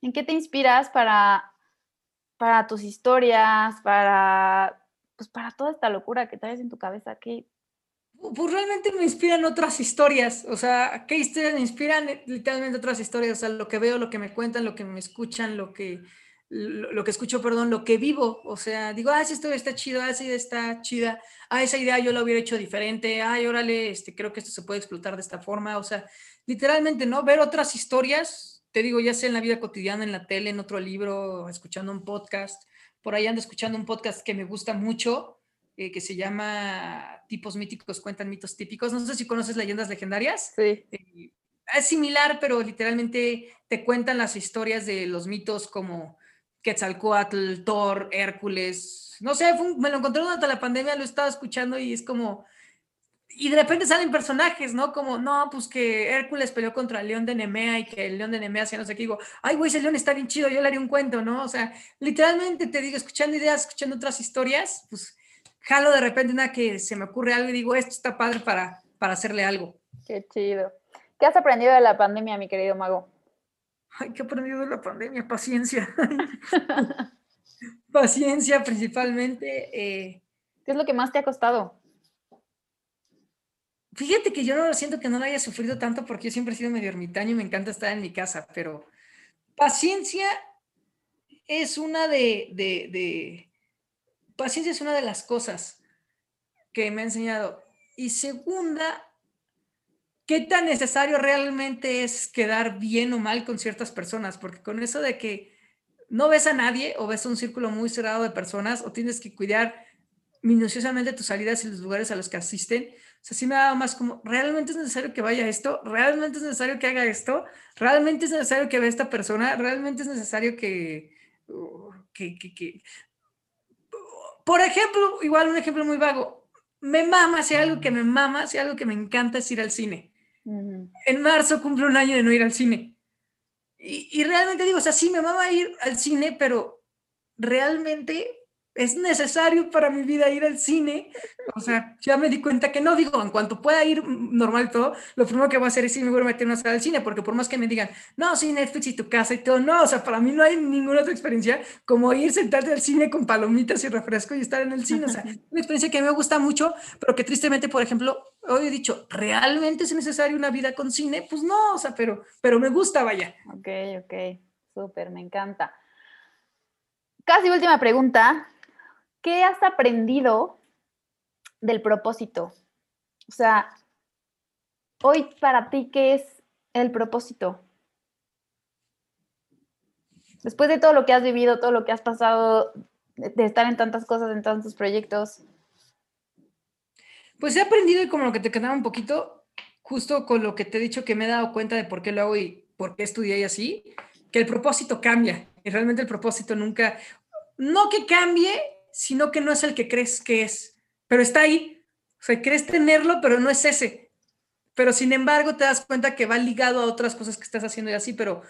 ¿En qué te inspiras para para tus historias, para, pues para toda esta locura que traes en tu cabeza? ¿Qué? Pues realmente me inspiran otras historias, o sea, ¿qué historias me inspiran? Literalmente otras historias, o sea, lo que veo, lo que me cuentan, lo que me escuchan, lo que, lo, que escucho, perdón, lo que vivo, o sea, digo, ah, esa historia está chida, ah, esa idea está chida, ah, esa idea yo la hubiera hecho diferente, ay, órale, este, creo que esto se puede explotar de esta forma, o sea, literalmente, ¿no? Ver otras historias te digo, ya sea en la vida cotidiana, en la tele, en otro libro, escuchando un podcast. Por ahí ando escuchando un podcast que me gusta mucho, eh, que se llama Tipos míticos cuentan mitos típicos. No sé si conoces leyendas legendarias. Sí. Eh, es similar, pero literalmente te cuentan las historias de los mitos como Quetzalcoatl, Thor, Hércules. No sé, me lo encontré durante la pandemia, lo estaba escuchando y es como y de repente salen personajes, ¿no? Como, no, pues que Hércules peleó contra el león de Nemea y que el león de Nemea hacía no sé qué. Digo, ay, güey, ese león está bien chido, yo le haría un cuento, ¿no? O sea, literalmente te digo, escuchando ideas, escuchando otras historias, pues jalo de repente una que se me ocurre algo y digo, esto está padre para, para hacerle algo. Qué chido. ¿Qué has aprendido de la pandemia, mi querido mago? Ay, ¿qué he aprendido de la pandemia? Paciencia. Paciencia principalmente. Eh. ¿Qué es lo que más te ha costado? Fíjate que yo no siento que no lo haya sufrido tanto porque yo siempre he sido medio ermitaño y me encanta estar en mi casa, pero paciencia es una de, de, paciencia es una de las cosas que me ha enseñado. Y segunda, ¿qué tan necesario realmente es quedar bien o mal con ciertas personas? Porque con eso de que no ves a nadie o ves un círculo muy cerrado de personas o tienes que cuidar minuciosamente tus salidas y los lugares a los que asisten, sea, sí me daba más como, ¿realmente es necesario que vaya esto? ¿Realmente es necesario que haga esto? ¿Realmente es necesario que vea esta persona? ¿Realmente es necesario que, uh, que, que, Por ejemplo, igual un ejemplo muy vago, me mama, si algo que me mama, si algo que me encanta es ir al cine. En marzo cumple un año de no ir al cine. Y, y realmente digo, o sea, sí me mama ir al cine, pero realmente es necesario para mi vida ir al cine. O sea, ya me di cuenta que no, digo, en cuanto pueda ir normal todo, lo primero que voy a hacer es irme voy a meter una sala de cine, porque por más que me digan, no, sí, Netflix y tu casa y todo, no, o sea, para mí no hay ninguna otra experiencia como ir, sentarte al cine con palomitas y refresco y estar en el cine. O sea, una experiencia que me gusta mucho, pero que tristemente, por ejemplo, hoy he dicho, ¿realmente es necesario una vida con cine? Pues no, o sea, pero, pero me gusta, vaya. Ok, ok, súper, me encanta. Casi última pregunta, ¿qué has aprendido del propósito. O sea, hoy para ti, ¿qué es el propósito? Después de todo lo que has vivido, todo lo que has pasado, de estar en tantas cosas, en tantos proyectos. Pues he aprendido y como lo que te quedaba un poquito, justo con lo que te he dicho que me he dado cuenta de por qué lo hago y por qué estudié y así, que el propósito cambia. Y realmente el propósito nunca, no que cambie, sino que no es el que crees que es, pero está ahí. O sea, crees tenerlo, pero no es ese. Pero sin embargo te das cuenta que va ligado a otras cosas que estás haciendo y así, pero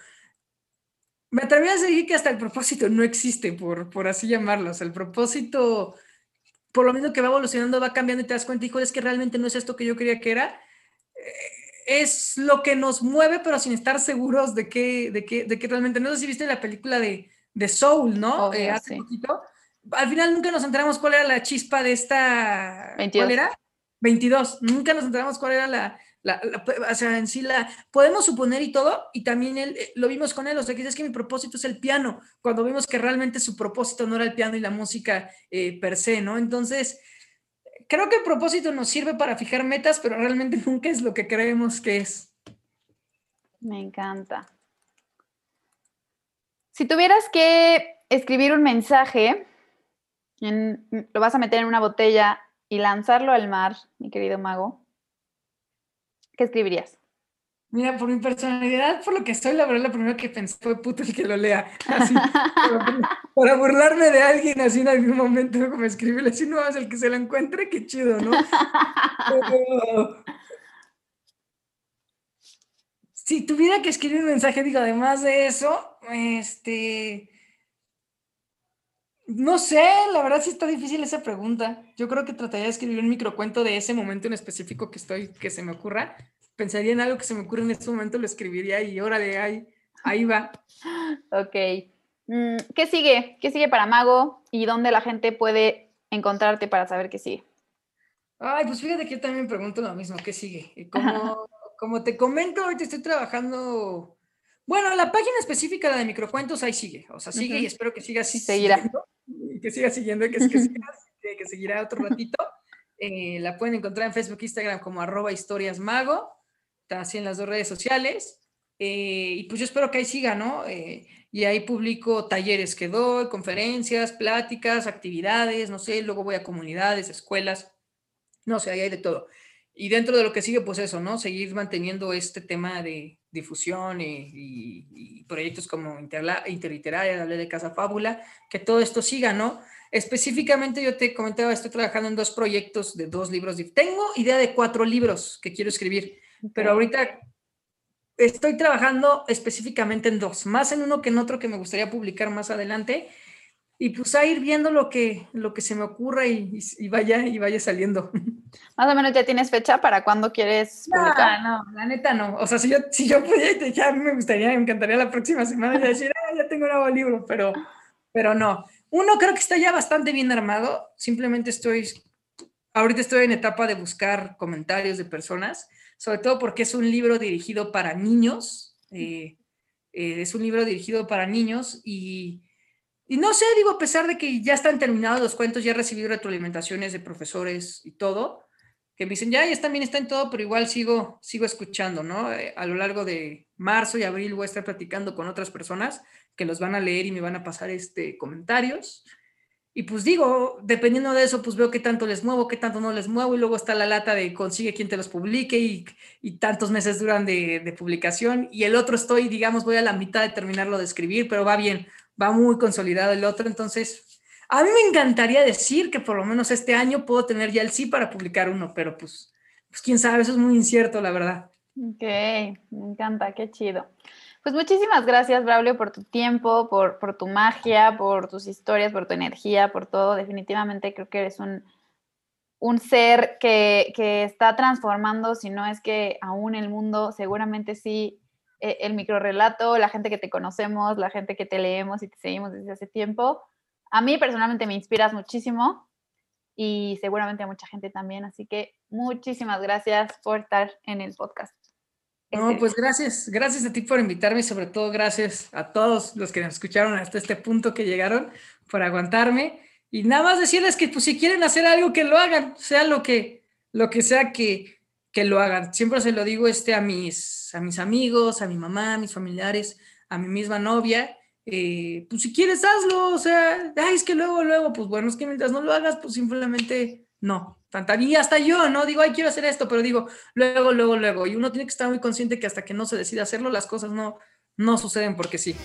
me atreví a decir que hasta el propósito no existe, por, por así llamarlo. O sea, el propósito, por lo mismo que va evolucionando, va cambiando y te das cuenta, hijo, es que realmente no es esto que yo creía que era. Eh, es lo que nos mueve, pero sin estar seguros de que, de que, de que realmente, no sé si viste la película de, de Soul, ¿no? Eh, hace poquito. Al final nunca nos enteramos cuál era la chispa de esta... 22. ¿Cuál era? 22. Nunca nos enteramos cuál era la, o sea, en sí la podemos suponer y todo, y también él, eh, lo vimos con él, o sea, que es que mi propósito es el piano, cuando vimos que realmente su propósito no era el piano y la música eh, per se, ¿no? Entonces, creo que el propósito nos sirve para fijar metas, pero realmente nunca es lo que creemos que es. Me encanta. Si tuvieras que escribir un mensaje, lo vas a meter en una botella y lanzarlo al mar, mi querido mago, ¿qué escribirías? Mira, por mi personalidad, por lo que soy, la verdad, lo primero que pensé fue puto el que lo lea. Así, para, burlarme de alguien así en algún momento, como escribirle así, no es el que se lo encuentre, qué chido, ¿no? si tuviera que escribir un mensaje, digo, además de eso, este, no sé, la verdad sí está difícil esa pregunta. Yo creo que trataría de escribir un microcuento de ese momento en específico que estoy, que se me ocurra. Pensaría en algo que se me ocurre en este momento, lo escribiría y órale, ahí, ahí va. Ok. Mm, ¿Qué sigue? ¿Qué sigue para Mago? ¿Y dónde la gente puede encontrarte para saber qué sigue? Ay, pues fíjate que yo también pregunto lo mismo, ¿qué sigue? Y como, como te comento, ahorita estoy trabajando bueno, la página específica la de microcuentos ahí sigue, o sea, sigue y espero que siga así. Seguirá. Que siga siguiendo, que, que, que seguirá otro ratito. Eh, la pueden encontrar en Facebook, Instagram como arroba historiasmago, está así en las dos redes sociales. Eh, y pues yo espero que ahí siga, ¿no? Eh, y ahí publico talleres que doy, conferencias, pláticas, actividades, no sé, luego voy a comunidades, escuelas, no sé, ahí hay de todo. Y dentro de lo que sigue, pues eso, ¿no? Seguir manteniendo este tema de difusión y, proyectos como Interliteraria, hablé de Casa Fábula, que todo esto siga, ¿no? Específicamente yo te comentaba, estoy trabajando en dos proyectos de dos libros. Tengo idea de cuatro libros que quiero escribir, pero ahorita estoy trabajando específicamente en dos, más en uno que en otro que me gustaría publicar más adelante y pues a ir viendo lo que, lo que se me ocurra y, vaya, y vaya saliendo. Más o menos ya tienes fecha para cuándo quieres publicar. No, la neta no. O sea, si yo, si yo pudiera, ya me gustaría, me encantaría la próxima semana ya decir, ah, ya tengo un nuevo libro, pero, pero no. Uno creo que está ya bastante bien armado. Simplemente estoy, ahorita estoy en etapa de buscar comentarios de personas, sobre todo porque es un libro dirigido para niños. Eh, eh, es un libro dirigido para niños y y no sé, digo, a pesar de que ya están terminados los cuentos, ya he recibido retroalimentaciones de profesores y todo, que me dicen, ya, ya también está en todo, pero igual sigo, sigo escuchando, ¿no? Eh, a lo largo de marzo y abril voy a estar platicando con otras personas que los van a leer y me van a pasar este, comentarios. Y pues digo, dependiendo de eso, pues veo qué tanto les muevo, qué tanto no les muevo, y luego está la lata de consigue quien te los publique y, y tantos meses duran de, de, publicación, y el otro estoy, digamos, voy a la mitad de terminarlo de escribir, pero va bien va muy consolidado el otro, entonces a mí me encantaría decir que por lo menos este año puedo tener ya el sí para publicar uno, pero pues, pues quién sabe, eso es muy incierto, la verdad. Ok, me encanta, qué chido. Pues muchísimas gracias, Braulio, por tu tiempo, por, por tu magia, por tus historias, por tu energía, por todo. Definitivamente creo que eres un, un ser que, que, está transformando, si no es que aún el mundo seguramente sí el microrelato, la gente que te conocemos, la gente que te leemos y te seguimos desde hace tiempo. A mí personalmente me inspiras muchísimo y seguramente a mucha gente también, así que muchísimas gracias por estar en el podcast. No, pues gracias, gracias a ti por invitarme y sobre todo gracias a todos los que nos escucharon hasta este punto que llegaron por aguantarme. Y nada más decirles que pues si quieren hacer algo, que lo hagan, sea lo que, lo que sea que, que lo hagan. Siempre se lo digo este, a, mis, a mis amigos, a mi mamá, a mis familiares, a mi misma novia. Eh, pues si quieres, hazlo. O sea, ay, es que luego, luego, pues bueno, es que mientras no lo hagas, pues simplemente no. Tanta, y hasta yo, ¿no? Digo, ay, quiero hacer esto, pero digo, luego, luego, luego. Y uno tiene que estar muy consciente que hasta que no se decida hacerlo, las cosas no, no suceden porque sí.